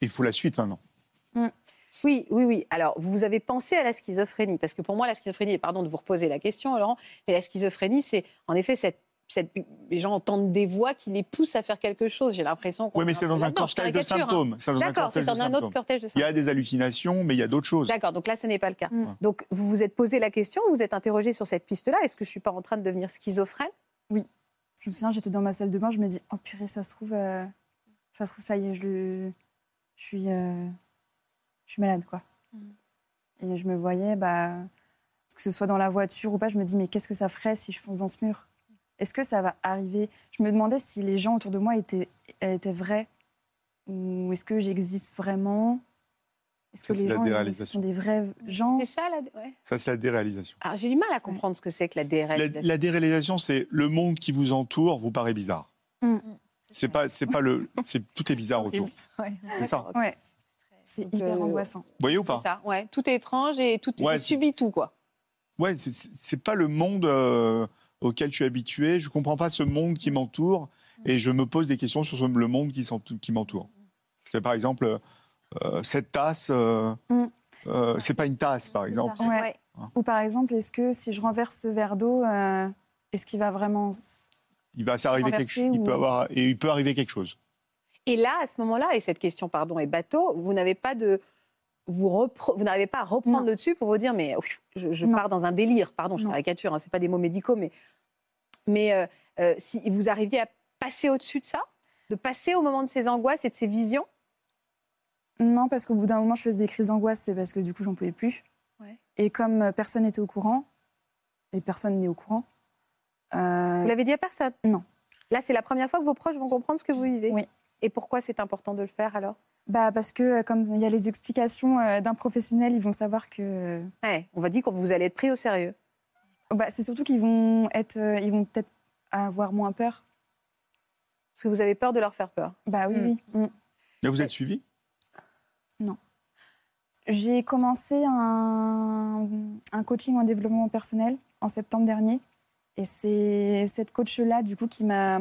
il faut la suite maintenant. Mm. Oui, oui, oui. Alors, vous avez pensé à la schizophrénie, parce que pour moi, la schizophrénie, et pardon de vous reposer la question, Laurent, mais la schizophrénie, c'est en effet cette les gens entendent des voix qui les poussent à faire quelque chose. J'ai l'impression Oui, mais c'est dans un cortège de symptômes. D'accord, c'est dans un autre cortège de symptômes. Il y a des hallucinations, mais il y a d'autres choses. D'accord, donc là, ce n'est pas le cas. Mm. Donc, vous vous êtes posé la question, vous vous êtes interrogé sur cette piste-là. Est-ce que je ne suis pas en train de devenir schizophrène? Oui. Je me souviens, j'étais dans ma salle de bain, je me dis, oh purée, ça se trouve, euh, ça se trouve, ça y est, je le je suis, euh, je suis malade, quoi. Mm. Et je me voyais, bah, que ce soit dans la voiture ou pas, je me dis, mais qu'est-ce que ça ferait si je fonce dans ce mur? Est-ce que ça va arriver? Je me demandais si les gens autour de moi étaient, étaient vrais ou est-ce que j'existe vraiment? Est-ce que les gens sont des vrais gens? C'est ça, la... ouais. Ça, c'est la déréalisation. Alors, j'ai du mal à comprendre ce que c'est que la déréalisation. La, déréalisation, c'est le monde qui vous entoure vous paraît bizarre. Mm. C'est pas, c'est pas le, c'est tout est bizarre autour. C'est ça. Ouais. C'est hyper euh, angoissant. Vous voyez ou pas ça, ouais. Tout est étrange et tout, ouais, subit tout, quoi. Ouais, c'est pas le monde euh, auquel je suis habitué. Je comprends pas ce monde qui m'entoure et je me pose des questions sur le monde qui, qui m'entoure. Par exemple, euh, cette tasse, mm. c'est pas une tasse, par exemple. Ouais. Ou par exemple, est-ce que si je renverse ce verre d'eau, est-ce qu'il va vraiment il va s'arriver quelque chose. Il peut avoir et il peut arriver quelque chose. Et là, à ce moment-là, et cette question, pardon, est bateau, vous n'avez pas de vous, vous n'arrivez pas à reprendre le dessus pour vous dire, mais je, pars dans un délire. Pardon, je caricature, hein, ce n'est pas des mots médicaux, mais, mais euh, euh, si vous arriviez à passer au-dessus de ça, de passer au moment de ces angoisses et de ces visions? Non, parce qu'au bout d'un moment, je faisais des crises d'angoisse, c'est parce que du coup, j'en pouvais plus. Et comme euh, personne n'était au courant, et personne n'est au courant. Vous l'avez dit à personne? Non. Là, c'est la première fois que vos proches vont comprendre ce que vous vivez Oui. Et pourquoi c'est important de le faire alors? Bah parce que euh, comme il y a les explications euh, d'un professionnel, ils vont savoir que. Ouais, on va dire que vous allez être pris au sérieux. Bah, c'est surtout qu'ils vont être, euh, ils vont peut-être avoir moins peur. Parce que vous avez peur de leur faire peur. Bah oui, oui. Mais mm. vous êtes suivi? Non. J'ai commencé un, un, coaching en développement personnel en septembre dernier. Et c'est cette coach-là, du coup, qui m'a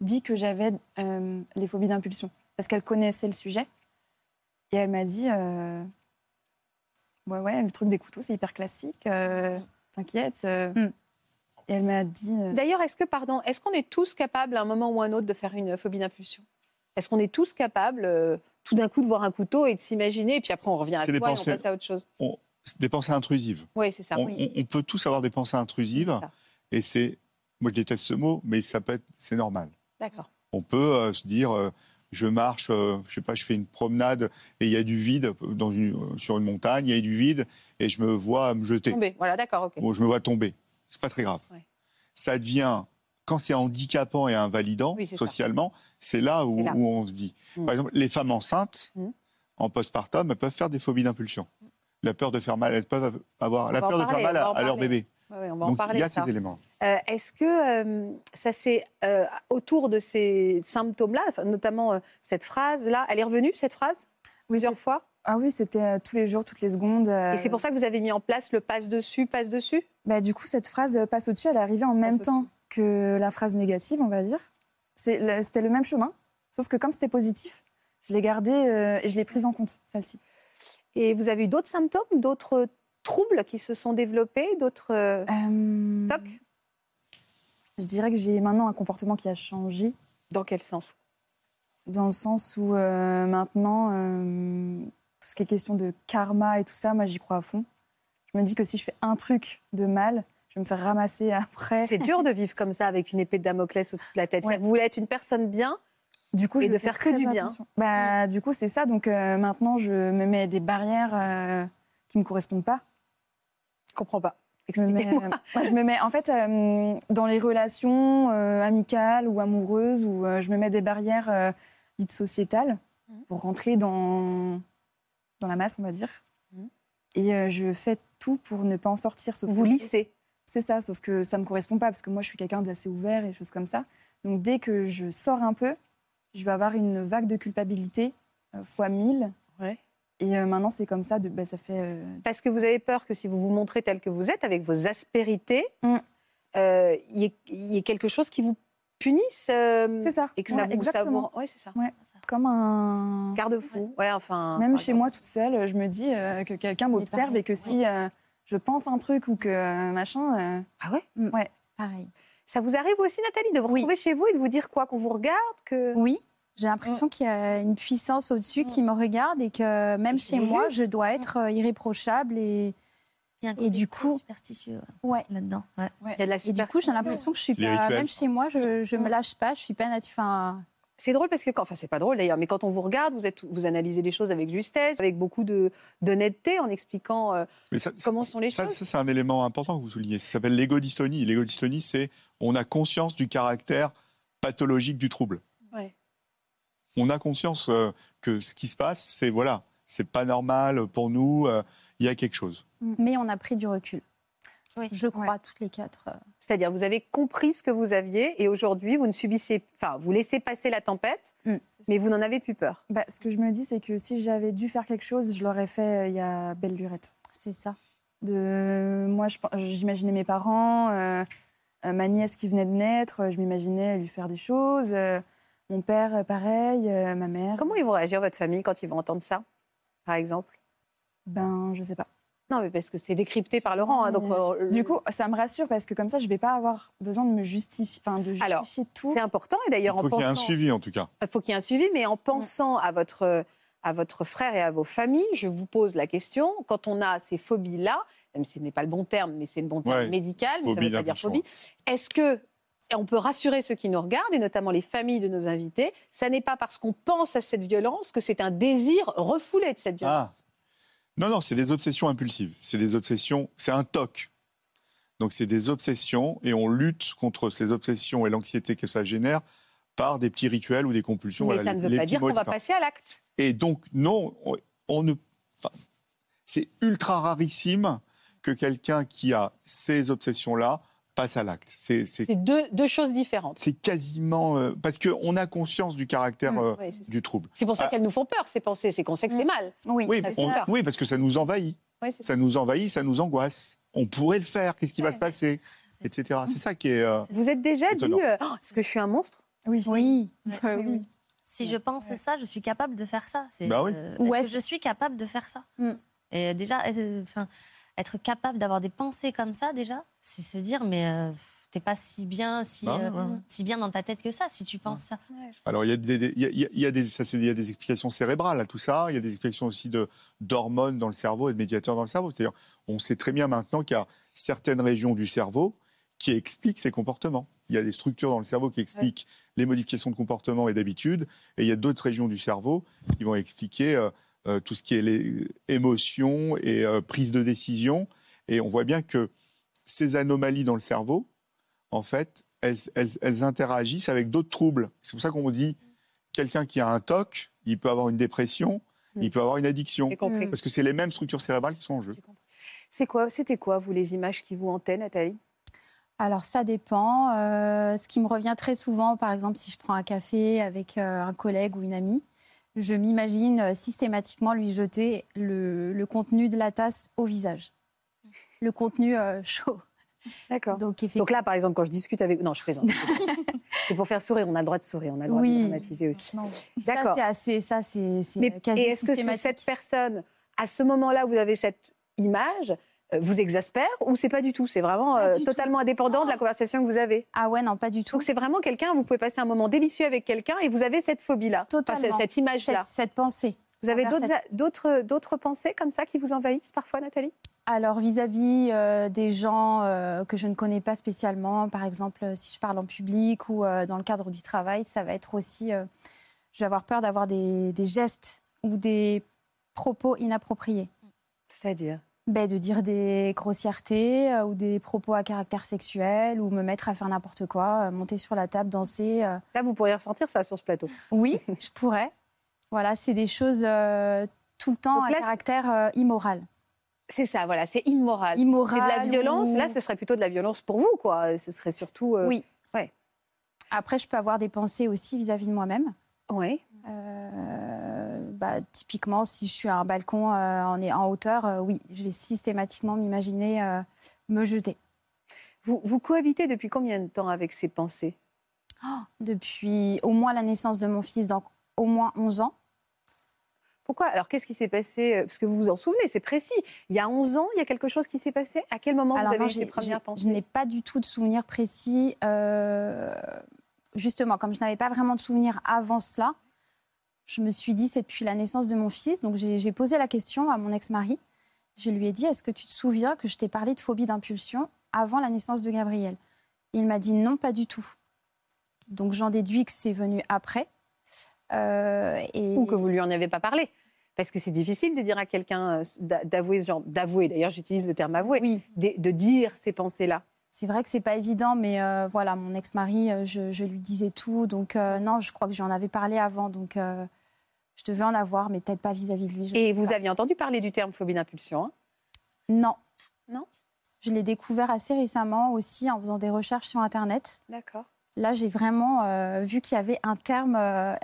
dit que j'avais les phobies d'impulsion parce qu'elle connaissait le sujet. Et elle m'a dit euh, Ouais, ouais, le truc des couteaux, c'est hyper classique, euh, t'inquiète. Euh. Mm. Et elle m'a dit. D'ailleurs, est-ce que, pardon, est-ce qu'on est tous capables à un moment ou à un autre de faire une phobie d'impulsion? Est-ce qu'on est tous capables tout d'un coup de voir un couteau et de s'imaginer, et puis après on revient à soi et on passe à autre chose? Des pensées intrusives. Oui, c'est ça. On, on, peut tous avoir des pensées intrusives, et c'est. Moi, je déteste ce mot, mais ça peut être. C'est normal. D'accord. On peut se dire je marche, euh, je sais pas, je fais une promenade et il y a du vide dans une, sur une montagne, il y a du vide et je me vois me jeter. Tomber, voilà, d'accord, ok. Bon, je me vois tomber. C'est pas très grave. Ça devient, quand c'est handicapant et invalidant socialement, c'est là, où, on se dit. Mm. Par exemple, les femmes enceintes, mm. en postpartum, elles peuvent faire des phobies d'impulsion. La peur de faire mal, elles peuvent avoir la peur de faire mal à leur bébé on va en parler. Il y a ces éléments. Euh, est-ce que euh, ça c'est euh, autour de ces symptômes-là, notamment cette phrase-là, elle est revenue cette phrase plusieurs fois? Ah oui, c'était tous les jours, toutes les secondes. Et c'est pour ça que vous avez mis en place le passe dessus, passe dessus? Bah, Du coup, cette phrase passe au-dessus, elle est arrivée en même temps que la phrase négative, on va dire. C'était le même chemin, sauf que comme c'était positif, je l'ai gardé et je l'ai prise en compte, celle-ci. Et vous avez eu d'autres symptômes, d'autres troubles qui se sont développés, d'autres euh, euh, tocs Je dirais que j'ai maintenant un comportement qui a changé. Dans quel sens? Dans le sens où euh, maintenant, tout ce qui est question de karma et tout ça, moi j'y crois à fond. Je me dis que si je fais un truc de mal, je vais me faire ramasser après. C'est dur de vivre comme ça avec une épée de Damoclès au-dessus de la tête. Vous voulez être une personne bien du coup, et je de faire que du bien. Bah, Du coup, c'est ça. Donc maintenant, je me mets des barrières qui ne me correspondent pas. Je comprends pas. Je me, mets, euh, je me mets, en fait, euh, dans les relations euh, amicales ou amoureuses, où je me mets des barrières dites sociétales mhm. pour rentrer dans, dans la masse, on va dire. Mhm. Et je fais tout pour ne pas en sortir. Sauf Vous lissez C'est ça, sauf que ça ne me correspond pas, parce que moi, je suis quelqu'un d'assez ouvert et choses comme ça. Donc, dès que je sors un peu, je vais avoir une vague de culpabilité fois mille. Ouais. Et euh, maintenant, c'est comme ça. De, bah, ça fait. Euh, Parce que vous avez peur que si vous vous montrez tel que vous êtes, avec vos aspérités, mm. euh, il y, ait quelque chose qui vous punisse. c'est ça. Et que ça vous, exactement. Oui, c'est ça. Comme un garde-fou. Ouais. enfin. Même chez moi, toute seule, je me dis que quelqu'un m'observe et que si je pense un truc ou que machin. Ah ouais? Mm. Ouais. Pareil. Ça vous arrive aussi, Nathalie, de vous retrouver chez vous et de vous dire quoi Qu'on vous regarde que... Oui, j'ai l'impression qu'il y a une puissance au-dessus qui me regarde et que même chez moi, je dois être euh, irréprochable et. et du coup, superstitieux ouais. là-dedans. Ouais. Il y a et du coup, j'ai l'impression que je suis pas, même chez moi, je, ne me lâche pas, je suis pas enfin, c'est drôle parce que, quand, enfin, c'est pas drôle d'ailleurs, mais quand on vous regarde, vous, êtes, vous analysez les choses avec justesse, avec beaucoup d'honnêteté, en expliquant euh, comment sont les ça, choses. Ça, c'est un élément important que vous soulignez. Ça s'appelle l'égodystonie. L'égodystonie, c'est on a conscience du caractère pathologique du trouble on a conscience euh, que ce qui se passe, c'est voilà, c'est pas normal pour nous, euh, il y a quelque chose. Mm. Mais on a pris du recul. Oui. Je crois, toutes les quatre. Euh. C'est-à-dire, vous avez compris ce que vous aviez et aujourd'hui, vous ne subissez, enfin, vous laissez passer la tempête, mm. mais vous n'en avez plus peur. Bah, ce que je me dis, c'est que si j'avais dû faire quelque chose, je l'aurais fait il y a belle lurette. C'est ça. De, moi, j'imaginais mes parents, ma nièce qui venait de naître, je m'imaginais lui faire des choses. Mon père, euh, pareil, euh, ma mère. Comment ils vont réagir, votre famille, quand ils vont entendre ça, par exemple? Ben, je sais pas. Non, mais parce que c'est décrypté par Laurent. Hein, donc, euh, Du coup, ça me rassure parce que comme ça, je vais pas avoir besoin de me justifier, enfin, de justifier Alors, tout. C'est important et d'ailleurs en pensant. Il faut qu'il y ait un suivi en tout cas. Il faut qu'il y ait un suivi, mais en pensant à votre à votre frère et à vos familles. Je vous pose la question, quand on a ces phobies-là, même si ce n'est pas le bon terme, mais c'est le bon terme médical, mais ça ne veut pas dire phobie, est-ce que on peut rassurer ceux qui nous regardent, et notamment les familles de nos invités, ça n'est pas parce qu'on pense à cette violence que c'est un désir refoulé de cette ah. violence. Non, non, c'est des obsessions impulsives. C'est des obsessions, c'est un toc. Donc c'est des obsessions et on lutte contre ces obsessions et l'anxiété que ça génère par des petits rituels ou des compulsions. Mais ça ne veut pas dire qu'on va passer à l'acte. Et donc non, on ne, c'est ultra rarissime que quelqu'un qui a ces obsessions-là passe à l'acte. C'est deux, choses différentes. C'est quasiment euh, parce qu'on a conscience du caractère mmh. euh, du trouble. C'est pour ça ah. qu'elles nous font peur ces pensées, c'est qu'on sait que c'est mmh. mal. Oui, oui, parce que ça nous envahit. ça nous envahit, ça nous angoisse on pourrait le faire, qu'est-ce qui va se passer, etc. C'est ça qui est. Euh, vous êtes déjà dit, euh, oh, est-ce que je suis un monstre? Oui. Oui. oui. Si je pense ça, je suis capable de faire ça. Bah oui. Euh, est-ce que je suis capable de faire ça? Mm. Et déjà, enfin, être capable d'avoir des pensées comme ça, déjà, c'est se dire, mais t'es pas si bien, si, bah si bien dans ta tête que ça, si tu penses ça. Alors, il y, a des, il, y a, des, ça, il y a des explications cérébrales à tout ça. Il y a des explications aussi de, d'hormones dans le cerveau et de médiateurs dans le cerveau. C'est-à-dire, on sait très bien maintenant qu'il y a certaines régions du cerveau qui expliquent ces comportements. Il y a des structures dans le cerveau qui expliquent les modifications de comportement et d'habitude, et il y a d'autres régions du cerveau qui vont expliquer euh, euh, tout ce qui est les émotions et euh, prise de décision. Et on voit bien que ces anomalies dans le cerveau, en fait, elles, interagissent avec d'autres troubles. C'est pour ça qu'on dit quelqu'un qui a un TOC, il peut avoir une dépression, il mm. peut avoir une addiction, parce que c'est les mêmes structures cérébrales qui sont en jeu. C'est quoi, c'était quoi, vous, les images qui vous hantaient, Nathalie? Alors ça dépend. Euh, ce qui me revient très souvent, par exemple, si je prends un café avec euh, un collègue ou une amie, je m'imagine euh, systématiquement lui jeter le, contenu de la tasse au visage. Le contenu chaud. D'accord. Donc, là, par exemple, quand je discute avec... Non, je présente. c'est pour faire sourire. On a le droit de sourire. On a le droit de dramatiser aussi. D'accord. Ça, c'est assez... Ça, c'est, Mais, quasi Et est-ce que c'est cette personne, à ce moment-là, vous avez cette image euh, vous exaspère ou c'est pas du tout? C'est vraiment euh, totalement indépendant de la oh. conversation que vous avez Ah ouais, non, pas du tout. Donc c'est vraiment quelqu'un, vous pouvez passer un moment délicieux avec quelqu'un et vous avez cette phobie-là. Totalement. cette, image-là. Cette, pensée. Vous avez d'autres d'autres pensées comme ça qui vous envahissent parfois, Nathalie? Alors vis-à-vis euh, des gens que je ne connais pas spécialement, par exemple si je parle en public ou dans le cadre du travail, ça va être aussi, je vais avoir peur d'avoir des, des gestes ou des propos inappropriés. C'est-à-dire? Ben, de dire des grossièretés euh, ou des propos à caractère sexuel ou me mettre à faire n'importe quoi, euh, monter sur la table, danser. Euh. Là, vous pourriez ressentir ça sur ce plateau. Oui, je pourrais. Voilà, c'est des choses tout le temps à caractère immoral. C'est ça, voilà, c'est immoral. Immoral. C'est de la violence. Là, ce serait plutôt de la violence pour vous, quoi. Ce serait surtout. Oui. Ouais. Après, je peux avoir des pensées aussi vis-à-vis de moi-même. Oui. Bah, typiquement, si je suis à un balcon euh, en, en, hauteur, euh, oui, je vais systématiquement m'imaginer euh, me jeter. Vous, vous, cohabitez depuis combien de temps avec ces pensées? Oh, Depuis au moins la naissance de mon fils, donc au moins 11 ans. Pourquoi? Alors, qu'est-ce qui s'est passé? Parce que vous vous en souvenez, c'est précis. Il y a 11 ans, il y a quelque chose qui s'est passé? À quel moment vous avez eu ces premières pensées? Je n'ai pas du tout de souvenirs précis. justement, comme je n'avais pas vraiment de souvenirs avant cela, je me suis dit, c'est depuis la naissance de mon fils. Donc j'ai posé la question à mon ex-mari. Je lui ai dit, est-ce que tu te souviens que je t'ai parlé de phobie d'impulsion avant la naissance de Gabriel? Il m'a dit non, pas du tout. Donc j'en déduis que c'est venu après. Euh, et... Ou que vous lui en avez pas parlé. Parce que c'est difficile de dire à quelqu'un, euh, d'avouer ce genre, d'avouer, d'ailleurs j'utilise le terme avouer, oui. de, dire ces pensées-là. C'est vrai que c'est pas évident, mais euh, voilà, mon ex-mari, je, lui disais tout. Donc non, je crois que j'en avais parlé avant. Donc je devais en avoir, mais peut-être pas vis-à-vis de lui. Et vous aviez entendu parler du terme phobie d'impulsion hein? Non. Non? Je l'ai découvert assez récemment aussi en faisant des recherches sur Internet. D'accord. Là, j'ai vraiment euh, vu qu'il y avait un terme euh,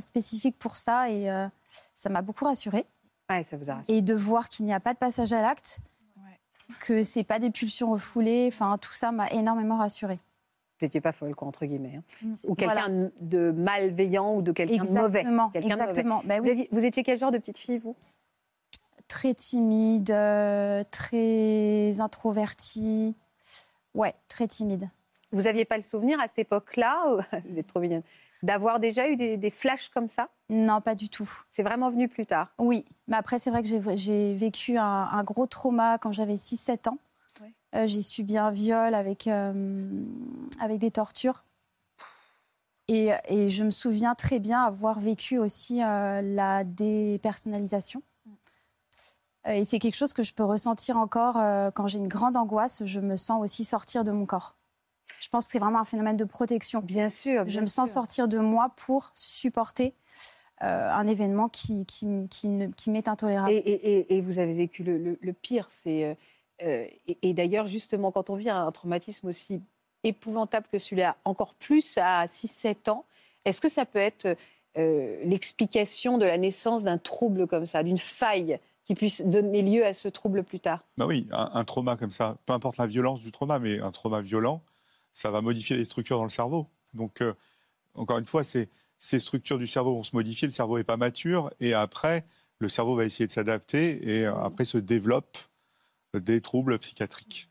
spécifique pour ça et euh, ça m'a beaucoup rassurée. Ouais, ça vous a rassuré. Et de voir qu'il n'y a pas de passage à l'acte, ouais. que c'est pas des pulsions refoulées, enfin tout ça m'a énormément rassurée n'étiez pas folle, quoi, entre guillemets. Hein. Mm. Ou quelqu'un de malveillant ou de quelqu'un de mauvais. Exactement. Bah vous, étiez quel genre de petite fille, vous? Très timide, euh, très introvertie. Ouais, très timide. Vous n'aviez pas le souvenir à cette époque-là, vous êtes trop mignonne, d'avoir déjà eu des, flashs comme ça? Non, pas du tout. C'est vraiment venu plus tard? Oui, mais après, c'est vrai que j'ai vécu un, gros trauma quand j'avais 6-7 ans. Euh, j'ai subi un viol avec, euh, avec des tortures. Et, et, je me souviens très bien avoir vécu aussi euh, la dépersonnalisation. Et c'est quelque chose que je peux ressentir encore quand j'ai une grande angoisse. Je me sens aussi sortir de mon corps. Je pense que c'est vraiment un phénomène de protection. Bien sûr. je me sens sortir de moi pour supporter un événement qui, qui, qui, qui m'est intolérable. Et, et, et, vous avez vécu le, le pire, c'est euh, et, d'ailleurs, justement, quand on vit un traumatisme aussi épouvantable que celui-là, encore plus à 6-7 ans, est-ce que ça peut être euh, l'explication de la naissance d'un trouble comme ça, d'une faille qui puisse donner lieu à ce trouble plus tard? Bah Oui, un, trauma comme ça, peu importe la violence du trauma, mais un trauma violent, ça va modifier les structures dans le cerveau. Donc, euh, encore une fois, ces structures du cerveau vont se modifier, le cerveau n'est pas mature, et après, le cerveau va essayer de s'adapter, et après se développe des troubles psychiatriques.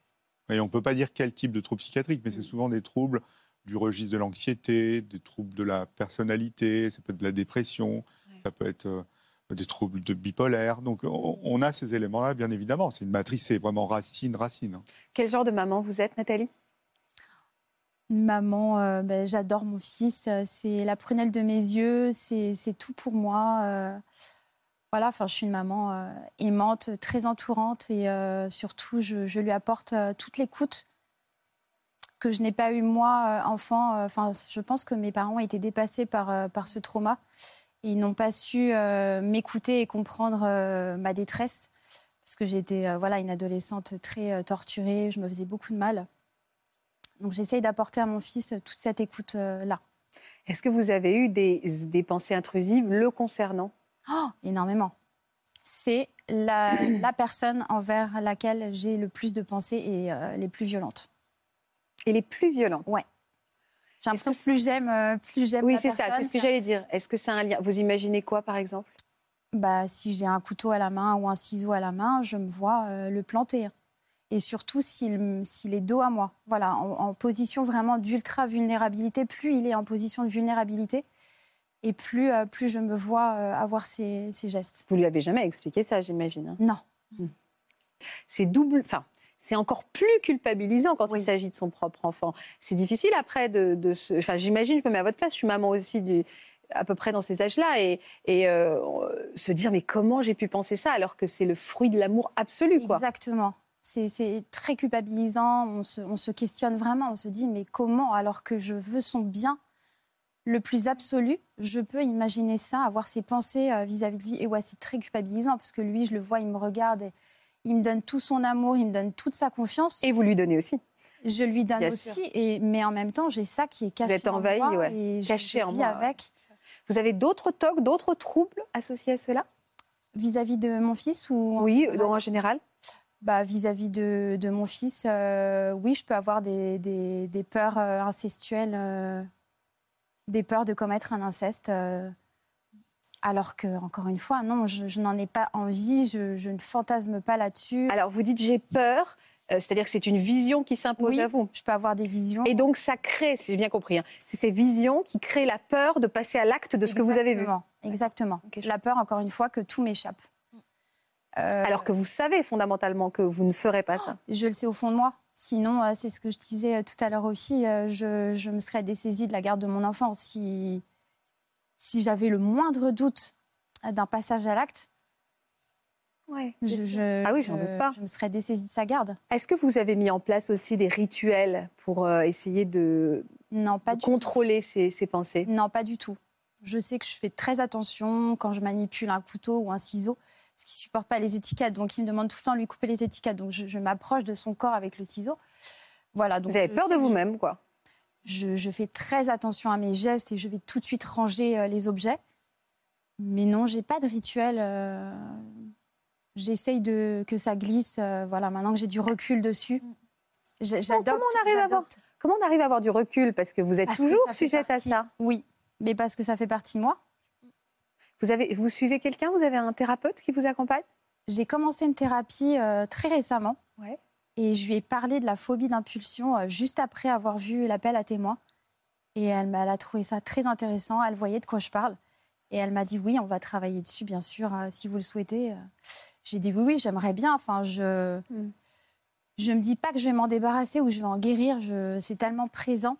Et on ne peut pas dire quel type de trouble psychiatrique, mais c'est souvent des troubles du registre de l'anxiété, des troubles de la personnalité, ça peut être de la dépression, ça peut être euh, des troubles de bipolaire. Donc on, a ces éléments-là, bien évidemment. C'est une matrice, c'est vraiment racine, racine. Quel genre de maman vous êtes, Nathalie? Maman, euh, ben, j'adore mon fils, c'est la prunelle de mes yeux, c'est tout pour moi. Euh, voilà, enfin, je suis une maman euh, aimante, très entourante et euh, surtout, je, lui apporte euh, toute l'écoute que je n'ai pas eu moi, enfant. Enfin, je pense que mes parents été dépassés par, par ce trauma. Et ils n'ont pas su m'écouter et comprendre ma détresse parce que j'étais voilà, une adolescente très torturée, je me faisais beaucoup de mal. Donc j'essaye d'apporter à mon fils toute cette écoute-là. Est-ce que vous avez eu des, des pensées intrusives le concernant? Oh, énormément. C'est la, personne envers laquelle j'ai le plus de pensées et euh, les plus violentes. Et les plus violentes Ouais. J'ai l'impression que plus j'aime, euh, plus j'aime Oui, c'est ça, c'est ce que j'allais dire. Est-ce que c'est un lien? Vous imaginez quoi, par exemple? Bah, Si j'ai un couteau à la main ou un ciseau à la main, je me vois euh, le planter. Et surtout s'il, s'il est dos à moi. Voilà, en, en position vraiment d'ultra vulnérabilité. Plus il est en position de vulnérabilité, et plus, euh, plus je me vois euh, avoir ces, gestes. Vous lui avez jamais expliqué ça, j'imagine hein? Non. Hmm. C'est double. Enfin, c'est encore plus culpabilisant quand il s'agit de son propre enfant. C'est difficile après de, se. Enfin, j'imagine, je me mets à votre place. Je suis maman aussi du, à peu près dans ces âges-là et, et euh, se dire mais comment j'ai pu penser ça alors que c'est le fruit de l'amour absolu quoi? Exactement. C'est très culpabilisant. On se, on se questionne vraiment. On se dit mais comment alors que je veux son bien le plus absolu, je peux imaginer ça, avoir ces pensées euh, vis-à-vis de lui. Et ouais, c'est très culpabilisant parce que lui, je le vois, il me regarde, et il me donne tout son amour, il me donne toute sa confiance. Et vous lui donnez aussi Je lui donne aussi, et, mais en même temps, j'ai ça qui est caché vous êtes envahi, en moi et caché en moi, avec. Vous avez d'autres tocs, d'autres troubles associés à cela? Vis-à-vis de mon fils ou Oui, en général bah, vis-à-vis de, mon fils, euh, oui, je peux avoir des, des, peurs euh, incestuelles des peurs de commettre un inceste. Euh, alors que, encore une fois, non, je, n'en ai pas envie, je, ne fantasme pas là-dessus. Alors, vous dites j'ai peur, euh, c'est-à-dire que c'est une vision qui s'impose à vous. Je peux avoir des visions. Et donc, ça crée, si j'ai bien compris, hein, c'est ces visions qui créent la peur de passer à l'acte de ce que vous avez vu. Exactement. la peur, encore une fois, que tout m'échappe. Euh, alors que vous savez fondamentalement que vous ne ferez pas ça. Je le sais au fond de moi. Sinon, euh, c'est ce que je disais euh, tout à l'heure aussi, euh, je, me serais dessaisie de la garde de mon enfant si, si j'avais le moindre doute d'un passage à l'acte. Ouais, je, ah oui, j'en doute pas. Je me serais dessaisie de sa garde. Est-ce que vous avez mis en place aussi des rituels pour essayer de, non, pas contrôler ces, ces, pensées? Non, pas du tout. Je sais que je fais très attention quand je manipule un couteau ou un ciseau parce qu'il supporte pas les étiquettes. Donc, il me demande tout le temps de lui couper les étiquettes. Donc, je, m'approche de son corps avec le ciseau. Voilà. Donc, Vous avez peur de vous-même, quoi je, fais très attention à mes gestes et je vais tout de suite ranger euh, les objets. Mais non, j'ai pas de rituel. Euh, j'essaye de que ça glisse. Euh, voilà, maintenant que j'ai du recul dessus. J'adore. Comment on arrive à avoir Comment on arrive à avoir du recul? Parce que vous êtes toujours sujette à ça. Oui, mais parce que ça fait partie de moi. Vous, avez, vous suivez quelqu'un? Vous avez un thérapeute qui vous accompagne? J'ai commencé une thérapie euh, très récemment. Ouais. Et je lui ai parlé de la phobie d'impulsion euh, juste après avoir vu l'appel à témoins. Et elle, elle a trouvé ça très intéressant. Elle voyait de quoi je parle. Et elle m'a dit oui, on va travailler dessus, bien sûr, si vous le souhaitez. J'ai dit oui, oui, j'aimerais bien. Enfin, je ne mm. je me dis pas que je vais m'en débarrasser ou je vais en guérir. C'est tellement présent,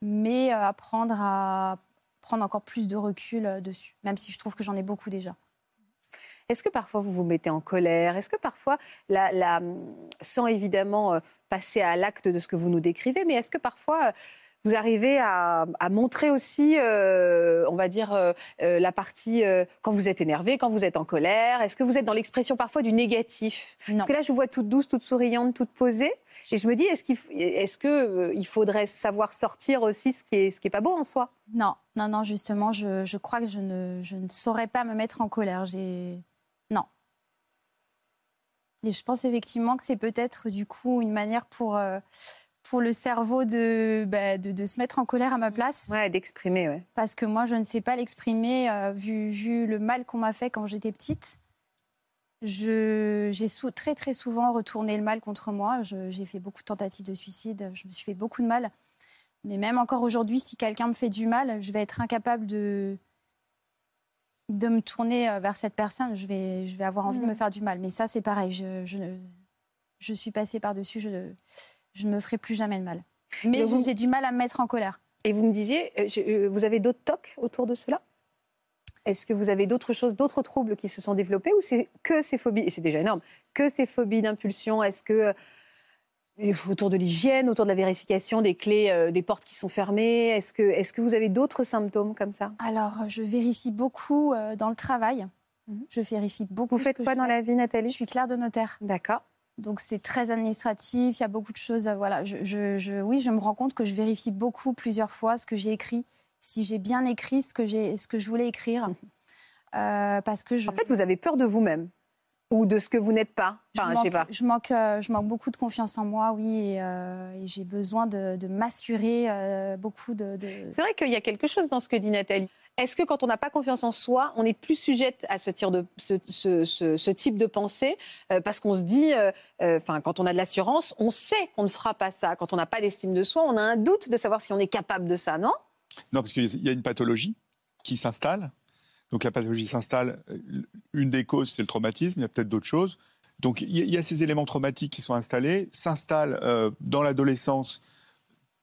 mais apprendre à prendre encore plus de recul dessus, même si je trouve que j'en ai beaucoup déjà. Est-ce que parfois vous vous mettez en colère? Est-ce que parfois, la, sans évidemment euh, passer à l'acte de ce que vous nous décrivez, mais est-ce que parfois euh, vous arrivez à, montrer aussi, euh, on va dire, la partie quand vous êtes énervé, quand vous êtes en colère Est-ce que vous êtes dans l'expression parfois du négatif? Parce que là, je vous vois toute douce, toute souriante, toute posée. Et je me dis, est-ce qu'il est que, il faudrait savoir sortir aussi ce qui n'est ce qui est pas beau en soi? Non, non, non, justement, je, je crois que je ne, je ne saurais pas me mettre en colère. J'ai et je pense effectivement que c'est peut-être du coup une manière pour, euh, pour le cerveau de, bah, de, se mettre en colère à ma place. Ouais, d'exprimer, ouais. Parce que moi, je ne sais pas l'exprimer euh, vu, vu le mal qu'on m'a fait quand j'étais petite. J'ai très très souvent retourné le mal contre moi. J'ai fait beaucoup de tentatives de suicide. Je me suis fait beaucoup de mal. Mais même encore aujourd'hui, si quelqu'un me fait du mal, je vais être incapable de, de me tourner euh, vers cette personne, je vais, je vais avoir envie de me mhm. faire du mal. Mais ça, c'est pareil. Je, je, je, suis passée par-dessus. Je, je ne me ferai plus jamais de mal. Mais j'ai du mal à me mettre en colère. Et vous me disiez, euh, euh, vous avez d'autres tocs autour de cela? Est-ce que vous avez d'autres choses, d'autres troubles qui se sont développés ou c'est que ces phobies, et c'est déjà énorme, que ces phobies d'impulsion? Est-ce que autour de l'hygiène, autour de la vérification des clés euh, des portes qui sont fermées? Est-ce que, est que vous avez d'autres symptômes comme ça? Alors, je vérifie beaucoup euh, dans le travail. Mhm. Je vérifie beaucoup. Vous faites quoi dans la vie, Nathalie? Je suis claire de notaire. D'accord. Donc c'est très administratif, il y a beaucoup de choses. Voilà, je, je, oui, je me rends compte que je vérifie beaucoup, plusieurs fois, ce que j'ai écrit, si j'ai bien écrit ce que, ce que je voulais écrire. Euh, parce que je... En fait, vous avez peur de vous-même ou de ce que vous n'êtes pas je, manque, pas. Je, manque, euh, je manque beaucoup de confiance en moi, oui, et, euh, j'ai besoin de, m'assurer beaucoup de. C'est vrai qu'il y a quelque chose dans ce que dit Nathalie. Est-ce que quand on n'a pas confiance en soi, on est plus sujette à ce, ce, type de pensée Parce qu'on se dit, enfin, quand on a de l'assurance, on sait qu'on ne fera pas ça. Quand on n'a pas d'estime de soi, on a un doute de savoir si on est capable de ça, non? Non, parce qu'il y a une pathologie qui s'installe donc la pathologie s'installe. Une des causes, c'est le traumatisme. Il y a peut-être d'autres choses. Donc il y, a ces éléments traumatiques qui sont installés, s'installent euh, dans l'adolescence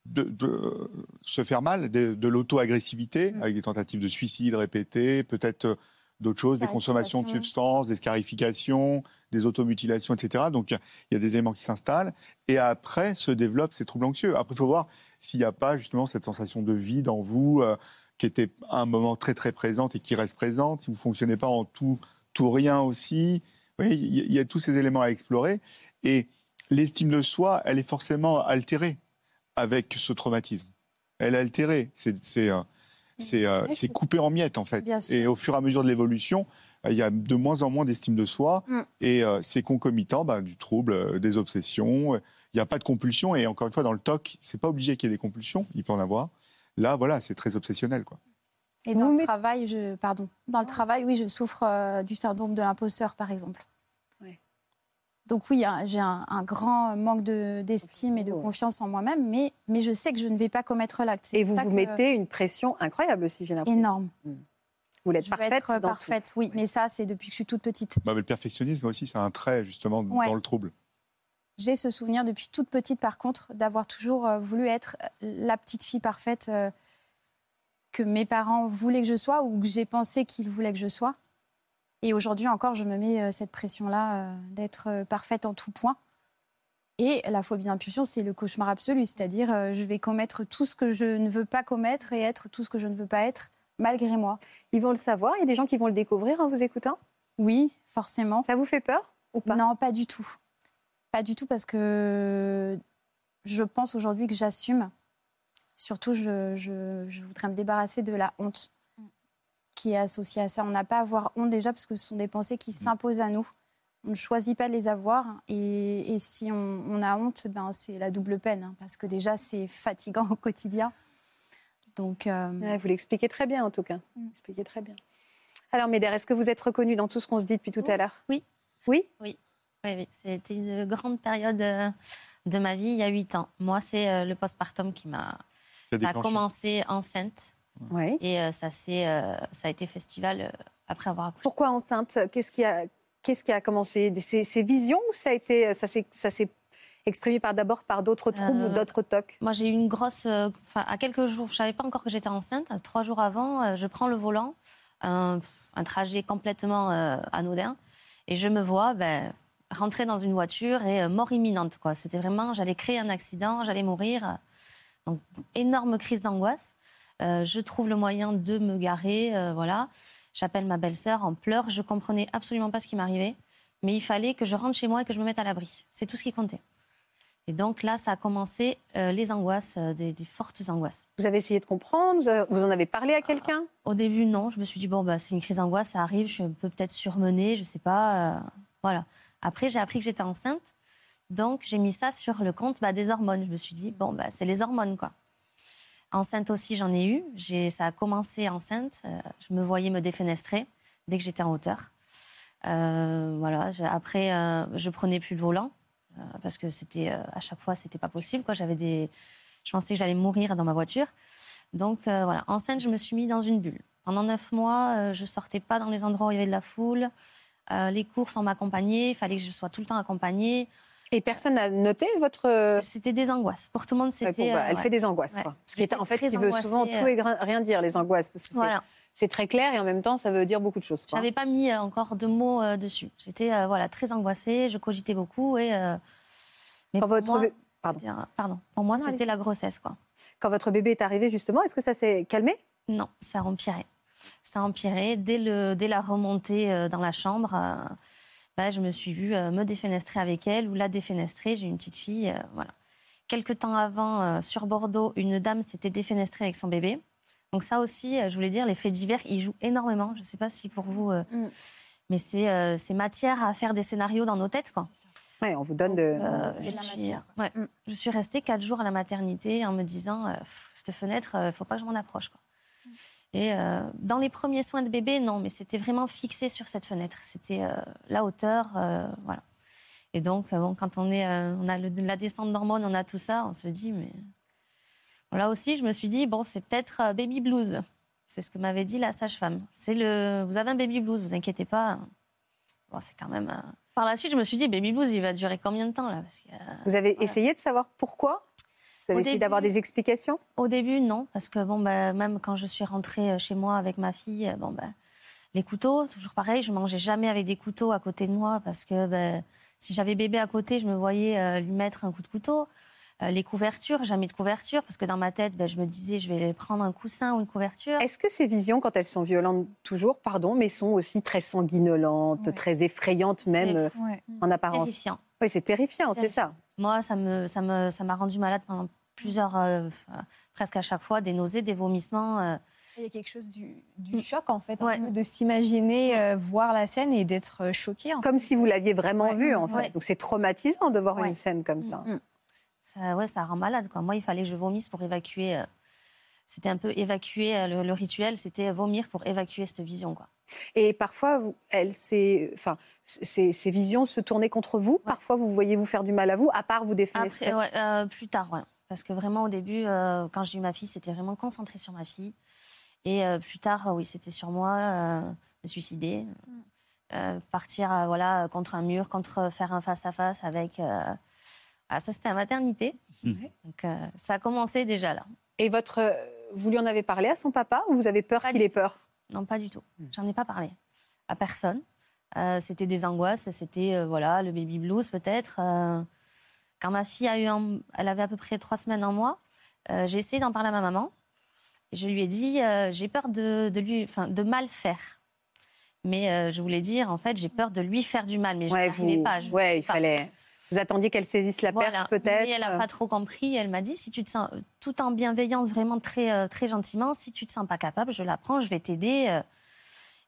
de, se faire mal, de, l'auto-agressivité, mm. avec des tentatives de suicide répétées, peut-être euh, d'autres choses, des consommations de substances, des scarifications, des automutilations, etc. Donc il y a des éléments qui s'installent. Et après se développent ces troubles anxieux. Après, il faut voir s'il n'y a pas justement cette sensation de vide en vous. Euh, qui était à un moment très très présente et qui reste présente, si vous ne fonctionnez pas en tout, tout rien aussi, il y, a tous ces éléments à explorer. Et l'estime de soi, elle est forcément altérée avec ce traumatisme. Elle est altérée. C'est euh, euh, coupé en miettes, en fait. Et au fur et à mesure de l'évolution, euh, il y a de moins en moins d'estime de soi. Mm. Et c'est concomitant bah, du trouble, des obsessions. Il n'y a pas de compulsion. Et encore une fois, dans le TOC, c'est pas obligé qu'il y ait des compulsions. Il peut en avoir. Là, voilà, c'est très obsessionnel, quoi. Et dans le travail, je, pardon, dans le travail, oui, je souffre euh, du syndrome de l'imposteur, par exemple. Donc oui, j'ai un, grand manque d'estime et de confiance en moi-même, mais, mais je sais que je ne vais pas commettre l'acte. Et vous vous mettez une pression incroyable aussi, j'ai l'impression. Énorme. Hmm. Vous voulez être parfaite être parfaite, oui. Mais ça, c'est depuis que je suis toute petite. Bah, le perfectionnisme aussi, c'est un trait justement dans le trouble. J'ai ce souvenir depuis toute petite, par contre, d'avoir toujours euh, voulu être euh, la petite fille parfaite euh, que mes parents voulaient que je sois ou que j'ai pensé qu'ils voulaient que je sois. Et aujourd'hui encore, je me mets cette pression-là d'être parfaite en tout point. Et la phobie d'impulsion, c'est le cauchemar absolu, c'est-à-dire je vais commettre tout ce que je ne veux pas commettre et être tout ce que je ne veux pas être, malgré moi. Ils vont le savoir, il y a des gens qui vont le découvrir en vous écoutant? Oui, forcément. Ça vous fait peur ou pas? Non, pas du tout. Pas du tout parce que je pense aujourd'hui que j'assume. Surtout, je, voudrais me débarrasser de la honte qui est associée à ça. On n'a pas à avoir honte déjà parce que ce sont des pensées qui s'imposent à nous. On ne choisit pas de les avoir. Et, si on, a honte, ben, c'est la double peine. Hein, parce que déjà, c'est fatigant au quotidien. Donc, euh, vous l'expliquez très bien, en tout cas. Vous l'expliquez très bien. Alors, Médère, est-ce que vous êtes reconnue dans tout ce qu'on se dit depuis tout à l'heure? Oui. Oui? Oui. Oui, C'était une grande période euh, de ma vie, il y a huit ans. Moi, c'est euh, le postpartum qui m'a. Ça a commencé enceinte. Ouais. Et ça, ça a été festival après avoir accouché. Pourquoi enceinte? Qu'est-ce qui a, qu'est-ce qui a commencé? Ces visions ou ça a été, ça s'est exprimé par d'abord par d'autres troubles ou d'autres tocs? Moi, j'ai eu une grosse. Enfin, à quelques jours, je savais pas encore que j'étais enceinte. Trois jours avant, je prends le volant, un, un trajet complètement anodin, et je me vois. Ben, rentrer dans une voiture et mort imminente. Quoi. C'était vraiment, j'allais créer un accident, j'allais mourir. Donc, énorme crise d'angoisse. Euh, je trouve le moyen de me garer, euh, voilà. J'appelle ma belle-sœur en pleurs. Je comprenais absolument pas ce qui m'arrivait, mais il fallait que je rentre chez moi et que je me mette à l'abri. C'est tout ce qui comptait. Et donc là, ça a commencé euh, les angoisses, des, fortes angoisses. Vous avez essayé de comprendre? Vous en avez parlé à quelqu'un? Au début, non. Je me suis dit bon, bah, c'est une crise d'angoisse, ça arrive. Je peux peut-être surmener, je sais pas. voilà. Après, j'ai appris que j'étais enceinte. Donc, j'ai mis ça sur le compte bah, des hormones. Je me suis dit, bon, bah, c'est les hormones, quoi. Enceinte aussi, j'en ai eu. Ça a commencé enceinte. Euh, je me voyais me défenestrer dès que j'étais en hauteur. Euh, voilà. Après, euh, je prenais plus le volant parce que c'était à chaque fois, c'était pas possible. J'avais des, je pensais que j'allais mourir dans ma voiture. Donc voilà. Enceinte, je me suis mis dans une bulle. Pendant neuf mois, je sortais pas dans les endroits où il y avait de la foule. les courses, on m'accompagnait. Il fallait que je sois tout le temps accompagnée. Et personne n'a noté votre. C'était des angoisses. Pour tout le monde, c'était. Bah, elle fait des angoisses, quoi. En fait, qui veut souvent tout et rien dire, les angoisses. Parce que voilà. C'est très clair et en même temps, ça veut dire beaucoup de choses. Je n'avais pas mis euh, encore de mots euh, dessus. J'étais euh, voilà, très angoissée, je cogitais beaucoup. Et, mais Quand votre... Moi, pardon. pardon. Pour moi, c'était la grossesse. Quoi. Quand votre bébé est arrivé, justement, est-ce que ça s'est calmé? Non, ça a empiré. Ça a empiré. Dès, le, dès la remontée dans la chambre, bah, je me suis vue euh, me défenestrer avec elle ou la défenestrer. J'ai une petite fille, euh, voilà. Quelques temps avant, euh, sur Bordeaux, une dame s'était défenestrée avec son bébé. Donc ça aussi, je voulais dire, les faits divers, ils jouent énormément. Je ne sais pas si pour vous, mm. mais c'est matière à faire des scénarios dans nos têtes, quoi. Ouais, on vous donne de, je, suis, ouais, mm. je suis restée quatre jours à la maternité en me disant, cette fenêtre, il ne faut pas que je m'en approche. Quoi. Et euh, dans les premiers soins de bébé, non, mais c'était vraiment fixé sur cette fenêtre. C'était euh, la hauteur, euh, voilà. Et donc, bon, quand on, est, on a la descente d'hormones, on a tout ça, on se dit, mais. Là aussi, je me suis dit, bon, c'est peut-être baby blues. C'est ce que m'avait dit la sage-femme. C'est le, vous avez un baby blues, vous inquiétez pas. Bon, c'est quand même. Par la suite, je me suis dit, baby blues, il va durer combien de temps là? Vous avez essayé de savoir pourquoi? Vous avez essayé d'avoir des explications? Au début, non, parce que bon, bah, même quand je suis rentrée euh, chez moi avec ma fille, euh, bon, bah, les couteaux, toujours pareil, je mangeais jamais avec des couteaux à côté de moi parce que bah, si j'avais bébé à côté, je me voyais euh, lui mettre un coup de couteau. les couvertures, jamais de couverture parce que dans ma tête, je me disais je vais prendre un coussin ou une couverture. Est-ce que ces visions, quand elles sont violentes toujours, pardon, mais sont aussi très sanguinolentes, très effrayantes même en apparence? Terrifiant. Oui, c'est terrifiant, c'est ça. Moi, ça me, ça me, ça m'a rendu malade pendant plusieurs, euh, presque à chaque fois, des nausées, des vomissements. Euh. Il y a quelque chose du, mm. choc, en fait, de s'imaginer euh, voir la scène et d'être choqué. Comme si vous l'aviez vraiment vu, en fait. Donc c'est traumatisant de voir une scène comme ça. Mm. ça. Ouais, ça rend malade. Quoi. Moi, il fallait que je vomisse pour évacuer. C'était un peu évacuer le, rituel, c'était vomir pour évacuer cette vision. Quoi. Et parfois, elle, enfin, ces, visions se tournaient contre vous? Parfois, vous voyez vous faire du mal à vous, à part vous défenestrer. plus tard, ouais. Parce que vraiment, au début, euh, quand j'ai eu ma fille, c'était vraiment concentré sur ma fille. Et euh, plus tard, oui, c'était sur moi, euh, me suicider, partir voilà, contre un mur, contre faire un face-à-face avec. Ah, ça, c'était à maternité. Mmh. Donc, ça a commencé déjà là. Et votre. Vous lui en avez parlé à son papa ou vous avez peur qu'il ait peur? Non, pas du tout. Mmh. J'en ai pas parlé. À personne. c'était des angoisses, c'était voilà, le baby blues peut-être. Quand ma fille a eu elle avait à peu près trois semaines, en euh, j'ai essayé d'en parler à ma maman. je lui ai dit, euh, j'ai peur de, lui, enfin, de mal faire. Mais euh, je voulais dire, en fait, j'ai peur de lui faire du mal. Mais je n'arrivais pas. ouais, il fallait. Vous attendiez qu'elle saisisse la perche, peut-être. elle n'a pas trop compris. Elle m'a dit, si tu te sens, tout en bienveillance, vraiment très, très gentiment, si tu te sens pas capable, je la prends, je vais t'aider.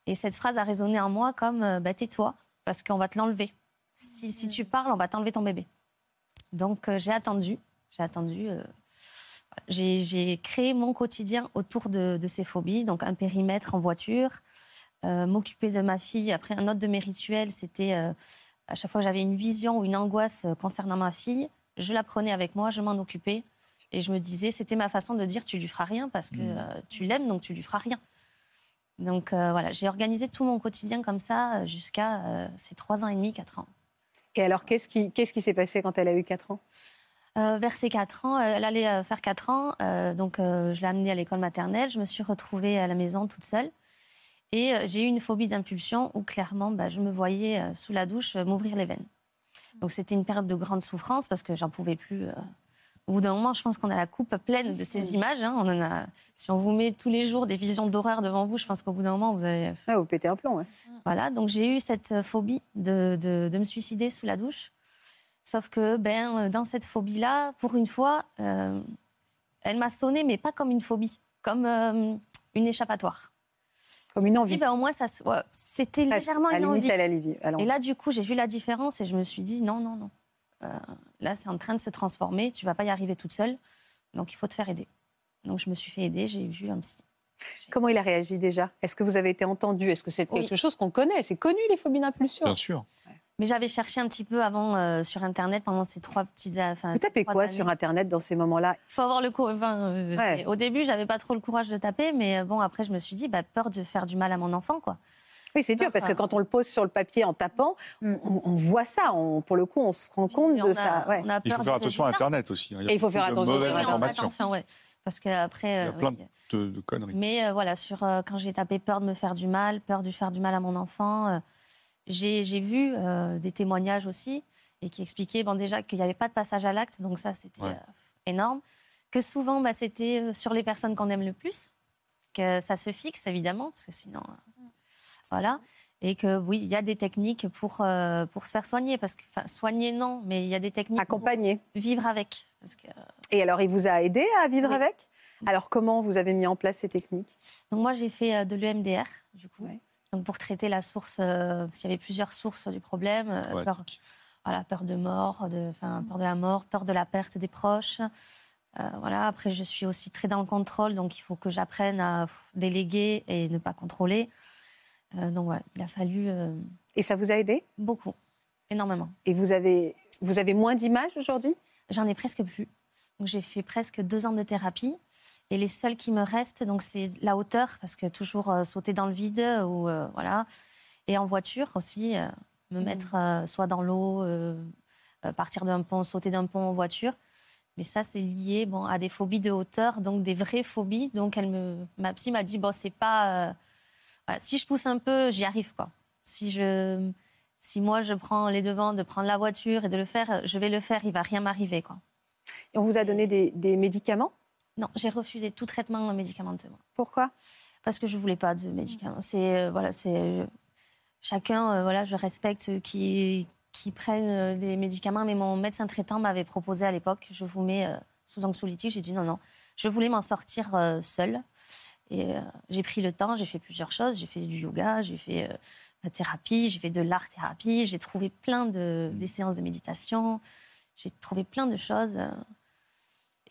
Et cette phrase a résonné en moi comme, bah, tais-toi, parce qu'on va te l'enlever. Si, si tu parles, on va t'enlever ton bébé. Donc euh, j'ai attendu, j'ai attendu. Euh, j'ai créé mon quotidien autour de, ces phobies, donc un périmètre en voiture, euh, m'occuper de ma fille. Après, un autre de mes rituels, c'était à chaque fois que j'avais une vision ou une angoisse concernant ma fille, je la prenais avec moi, je m'en occupais Et je me disais, c'était ma façon de dire, tu lui feras rien parce que mmh. tu l'aimes, donc tu lui feras rien. Donc voilà, j'ai organisé tout mon quotidien comme ça jusqu'à ces trois ans et demi, quatre ans. Et alors, qu'est-ce qui, s'est passé quand elle a eu quatre ans? Euh, vers ses 4 ans, elle allait euh, faire 4 ans, euh, donc je l'ai amenée à l'école maternelle. Je me suis retrouvée à la maison toute seule. Et j'ai eu une phobie d'impulsion où clairement, bah, je me voyais sous la douche m'ouvrir les veines. Donc c'était une période de grande souffrance parce que j'en pouvais plus. Au bout d'un moment, je pense qu'on a la coupe pleine de ces images. Hein. On en a... Si on vous met tous les jours des visions d'horreur devant vous, je pense qu'au bout d'un moment, vous allez... Ah, vous pétez un plomb, ouais. Voilà, donc j'ai eu cette phobie de, de, de me suicider sous la douche. Sauf que ben, euh, dans cette phobie-là, pour une fois, euh, elle m'a sonné, mais pas comme une phobie, comme euh, une échappatoire. Comme une envie. ben, au moins, ça, c'était légèrement une envie. À et là, du coup, j'ai vu la différence et je me suis dit non, non, non. là, c'est en train de se transformer. Tu vas pas y arriver toute seule. Donc, il faut te faire aider. Donc, je me suis fait aider. J'ai vu un psy. Comment il a réagi déjà? Est-ce que vous avez été entendu? Est-ce que c'est quelque chose qu'on connaît? C'est connu les phobies d'impulsion Bien sûr. Mais j'avais cherché un petit peu avant euh, sur Internet pendant ces trois petites. Enfin, Vous tapez quoi sur Internet dans ces moments-là? Il faut avoir le courage. Enfin, euh, Au début, j'avais pas trop le courage de taper, mais euh, bon, après, je me suis dit, bah, peur de faire du mal à mon enfant, quoi. Oui, c'est dur parce que quand on le pose sur le papier en tapant, mm. on, voit ça. pour le coup, on se rend compte de ça. il faut faire attention à Internet aussi. Hein. il, il faut faire attention. Mauvaise information. Parce qu'après. Il y a plein de, conneries. Mais voilà, sur quand j'ai tapé peur de me faire du mal, peur de faire du mal à mon enfant j'ai vu euh, des témoignages aussi et qui expliquaient bon, déjà qu'il n'y avait pas de passage à l'acte, donc ça c'était euh, énorme. Que souvent bah, c'était euh, sur les personnes qu'on aime le plus, que ça se fixe évidemment, parce que sinon. voilà. Et que oui, il y a des techniques pour, pour se faire soigner. Parce que, soigner, non, mais il y a des techniques Accompagner. pour vivre avec. Parce que... Et alors, il vous a aidé à vivre avec? Alors, comment vous avez mis en place ces techniques? Donc, moi, j'ai fait de l'EMDR, du coup pour traiter la source, euh, s'il y avait plusieurs sources du problème, euh, peur, voilà, peur de mort, de, peur de la mort, peur de la perte des proches. Euh, voilà. Après, je suis aussi très dans le contrôle, donc il faut que j'apprenne à déléguer et ne pas contrôler. donc voilà, il a fallu. Et ça vous a aidé? Beaucoup, énormément. Et vous avez, vous avez moins d'images aujourd'hui? J'en ai presque plus. J'ai fait presque deux ans de thérapie. Et les seuls qui me restent, donc c'est la hauteur, parce que toujours euh, sauter dans le vide ou euh, voilà, et en voiture aussi, euh, me mmh. mettre soit dans l'eau, partir d'un pont, sauter d'un pont en voiture. Mais ça, c'est lié bon, à des phobies de hauteur, donc des vraies phobies. Donc elle me, ma psy m'a dit bon, c'est pas, si je pousse un peu, j'y arrive quoi. Si je, si moi je prends les devants de prendre la voiture et de le faire, je vais le faire, il va rien m'arriver quoi. Et on vous a donné des, des médicaments? Non, j'ai refusé tout traitement médicamenteux. Pourquoi? Parce que je voulais pas de médicaments. C'est euh, voilà, c'est chacun. Euh, voilà, je respecte qui qui prennent euh, des médicaments, mais mon médecin traitant m'avait proposé à l'époque, je vous mets sous anxiolytique. J'ai dit non, non. Je voulais m'en sortir seule. Et j'ai pris le temps, j'ai fait plusieurs choses. J'ai fait du yoga, j'ai fait la thérapie, j'ai fait de l'art-thérapie, j'ai trouvé plein de des séances de méditation, j'ai trouvé plein de choses.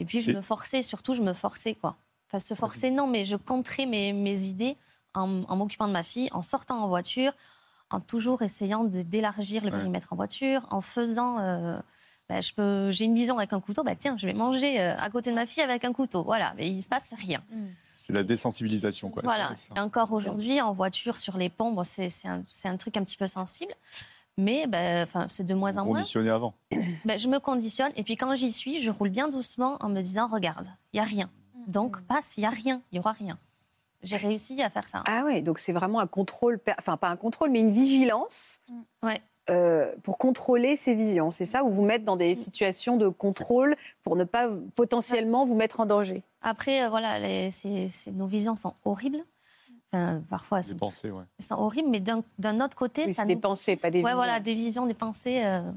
Et puis je me forçais, surtout je me forçais quoi. Enfin se forcer non, mais je contrais mes, mes idées en, m'occupant de ma fille, en sortant en voiture, en toujours essayant d'élargir le périmètre en voiture, en faisant. Euh, je peux, j'ai une vision avec un couteau, bah tiens, je vais manger euh, à côté de ma fille avec un couteau. Voilà, mais il se passe rien. Mm. C'est la désensibilisation, quoi. Voilà. Et encore aujourd'hui, en voiture, sur les ponts, bon, c'est un, un, truc un petit peu sensible. Mais ben, c'est de moins en moins. Conditionné avant. Ben, je me conditionne et puis quand j'y suis, je roule bien doucement en me disant regarde, il y a rien. Donc passe, il y a rien, il y aura rien. J'ai réussi à faire ça. Ah ouais, donc c'est vraiment un contrôle, enfin pas un contrôle, mais une vigilance. Ouais. Euh, pour contrôler ces visions, c'est ça, ou vous mettre dans des situations de contrôle pour ne pas potentiellement vous mettre en danger. Après, euh, voilà, nos visions sont horribles parfois, des pensées, ouais. elles sont horribles, mais d'un autre côté, ça des pensées, pas des ouais, voilà, des visions, des pensées. Euh,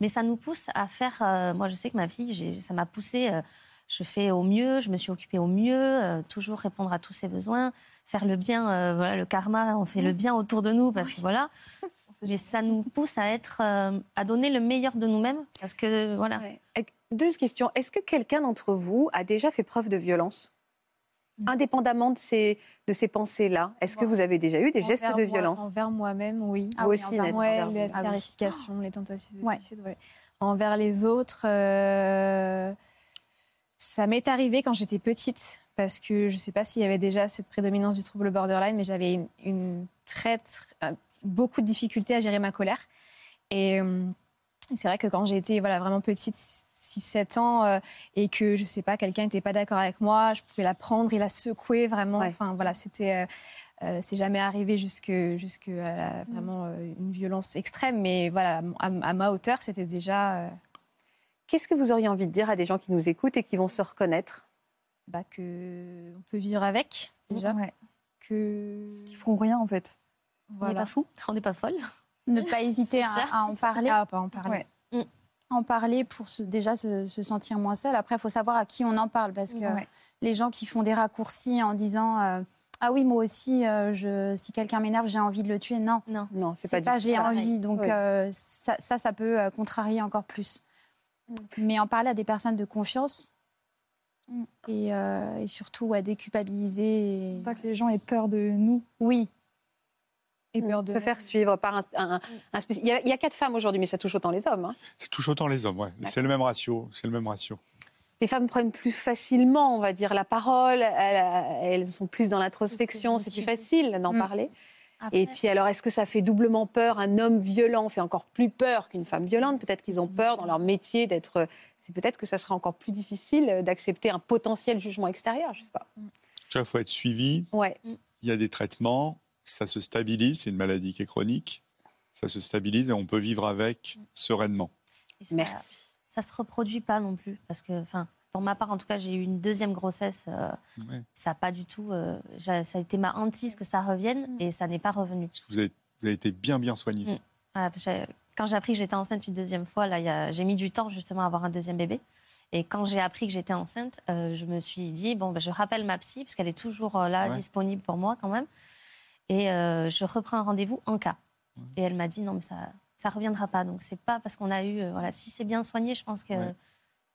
mais ça nous pousse à faire. Euh, moi, je sais que ma fille, ça m'a poussé. Euh, je fais au mieux, je me suis occupée au mieux, toujours répondre à tous ses besoins, faire le bien. voilà, le karma, on fait le bien autour de nous parce que voilà. Mais ça nous pousse à être, à donner le meilleur de nous-mêmes parce que voilà. Deux questions. Est-ce que quelqu'un d'entre vous a déjà fait preuve de violence? Indépendamment de ces, de ces pensées-là Est-ce que vous avez déjà eu des gestes de violence? Envers moi-même, oui. Vous aussi, envers moi, les tarifications, les tentations de suicide, Envers les autres, euh, Ça m'est arrivé quand j'étais petite, parce que je ne sais pas s'il y avait déjà cette prédominance du trouble borderline, mais j'avais une, une très, euh, beaucoup de difficultés à gérer ma colère. Et euh, c'est vrai que quand j'ai été voilà, vraiment petite, 6-7 ans, euh, et que, je ne sais pas, quelqu'un n'était pas d'accord avec moi, je pouvais la prendre et la secouer vraiment. Enfin, voilà, c'était... c'est jamais arrivé jusque, jusque à vraiment une violence extrême, mais voilà, à, ma hauteur, c'était déjà. Qu'est-ce que vous auriez envie de dire à des gens qui nous écoutent et qui vont se reconnaître? Bah, que on peut vivre avec déjà, ouais. que qui feront rien en fait. On n'est pas fou, on n'est pas folle. Ne pas hésiter à, en parler. Ah, pas en parler. Mm. En parler pour déjà se, sentir moins seul. Après, il faut savoir à qui on en parle parce que les gens qui font des raccourcis en disant euh, ah oui moi aussi euh, je, si quelqu'un m'énerve j'ai envie de le tuer non non non c'est pas, pas j'ai envie donc euh, ça, ça, ça peut contrarier encore plus. Mm. Mais en parler à des personnes de confiance, Mm. Euh, et, surtout à déculpabiliser. Et... Pas que les gens aient peur de nous. Oui. Et peur de... Se faire suivre par un... un, il, y a, quatre femmes aujourd'hui, mais ça touche autant les hommes. Hein. Ça touche autant les hommes, oui. C'est le même ratio. C'est le même ratio. Les femmes prennent plus facilement, on va dire, la parole. Elles, sont plus dans l'introspection. C'est plus facile d'en mm. parler. Et puis alors, est-ce que ça fait doublement peur Un homme violent fait encore plus peur qu'une femme violente? Peut-être qu'ils ont peur dans leur métier d'être. C'est peut-être que ça sera encore plus difficile d'accepter un potentiel jugement extérieur. Je sais pas. Il faut être suivi. Ouais. Il y a des traitements. Ça se stabilise. C'est une maladie qui est chronique. Ça se stabilise et on peut vivre avec sereinement. Merci. Ça se reproduit pas non plus parce que, enfin, pour ma part, en tout cas, j'ai eu une deuxième grossesse. Euh, ça a pas du tout. Euh, ça a été ma hantise que ça revienne mm. et ça n'est pas revenu. Parce que vous avez, vous avez été bien, bien soignée. Mm. quand j'ai appris que j'étais enceinte une deuxième fois, là, j'ai mis du temps justement à avoir un deuxième bébé. Et quand j'ai appris que j'étais enceinte, euh, je me suis dit bon, ben, je rappelle ma psy parce qu'elle est toujours là, disponible pour moi quand même. Et je reprends un rendez-vous en cas. Et elle m'a dit non, mais ça, ça reviendra pas. Donc c'est pas parce qu'on a eu, voilà, si c'est bien soigné, je pense que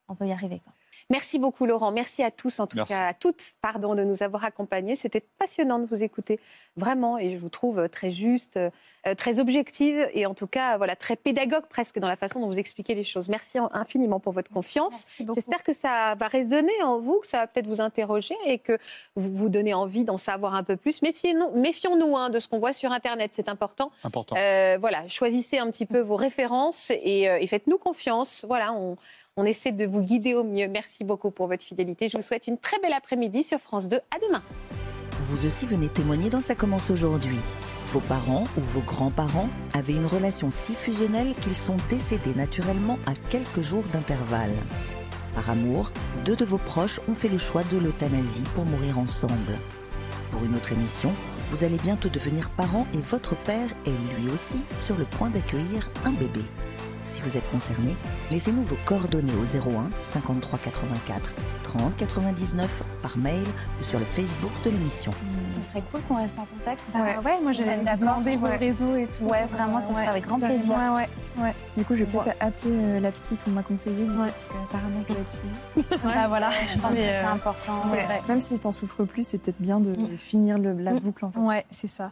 on peut y arriver. Quoi. Merci beaucoup Laurent, merci à tous, en tout cas à toutes, pardon, de nous avoir accompagnés. C'était passionnant de vous écouter, vraiment, et je vous trouve très juste, euh, très objective, et en tout cas, voilà, très pédagogue presque dans la façon dont vous expliquez les choses. Merci infiniment pour votre confiance. J'espère que ça va résonner en vous, que ça va peut-être vous interroger et que vous vous donnez envie d'en savoir un peu plus. Méfions-nous hein, de ce qu'on voit sur Internet, c'est important. Important. Euh, voilà, choisissez un petit peu vos références et, euh, et faites-nous confiance. Voilà, on on essaie de vous guider au mieux. Merci beaucoup pour votre fidélité. Je vous souhaite une très belle après-midi sur France 2. À demain. Vous aussi venez témoigner dans Ça commence aujourd'hui. Vos parents ou vos grands-parents avaient une relation si fusionnelle qu'ils sont décédés naturellement à quelques jours d'intervalle. Par amour, deux de vos proches ont fait le choix de l'euthanasie pour mourir ensemble. Pour une autre émission, vous allez bientôt devenir parent et votre père est lui aussi sur le point d'accueillir un bébé. Si vous êtes concerné, laissez-nous vos coordonnées au 01 53 84 30 99 par mail ou sur le Facebook de l'émission. Ça serait cool qu'on reste en contact. ouais. moi j'avais demandé vos réseaux et tout. Ouais, vraiment, ça serait avec grand plaisir. Ouais, ouais. Du coup, je vais peut-être appeler euh, la psy qu'on m'a conseillé, parce qu'apparemment je dois être suivie. Ah, voilà, je pense que c'est euh, important. Vrai. Même si t'en souffres plus, c'est peut-être bien de, mm. finir le, la mm. boucle en fait. Ouais, c'est ça.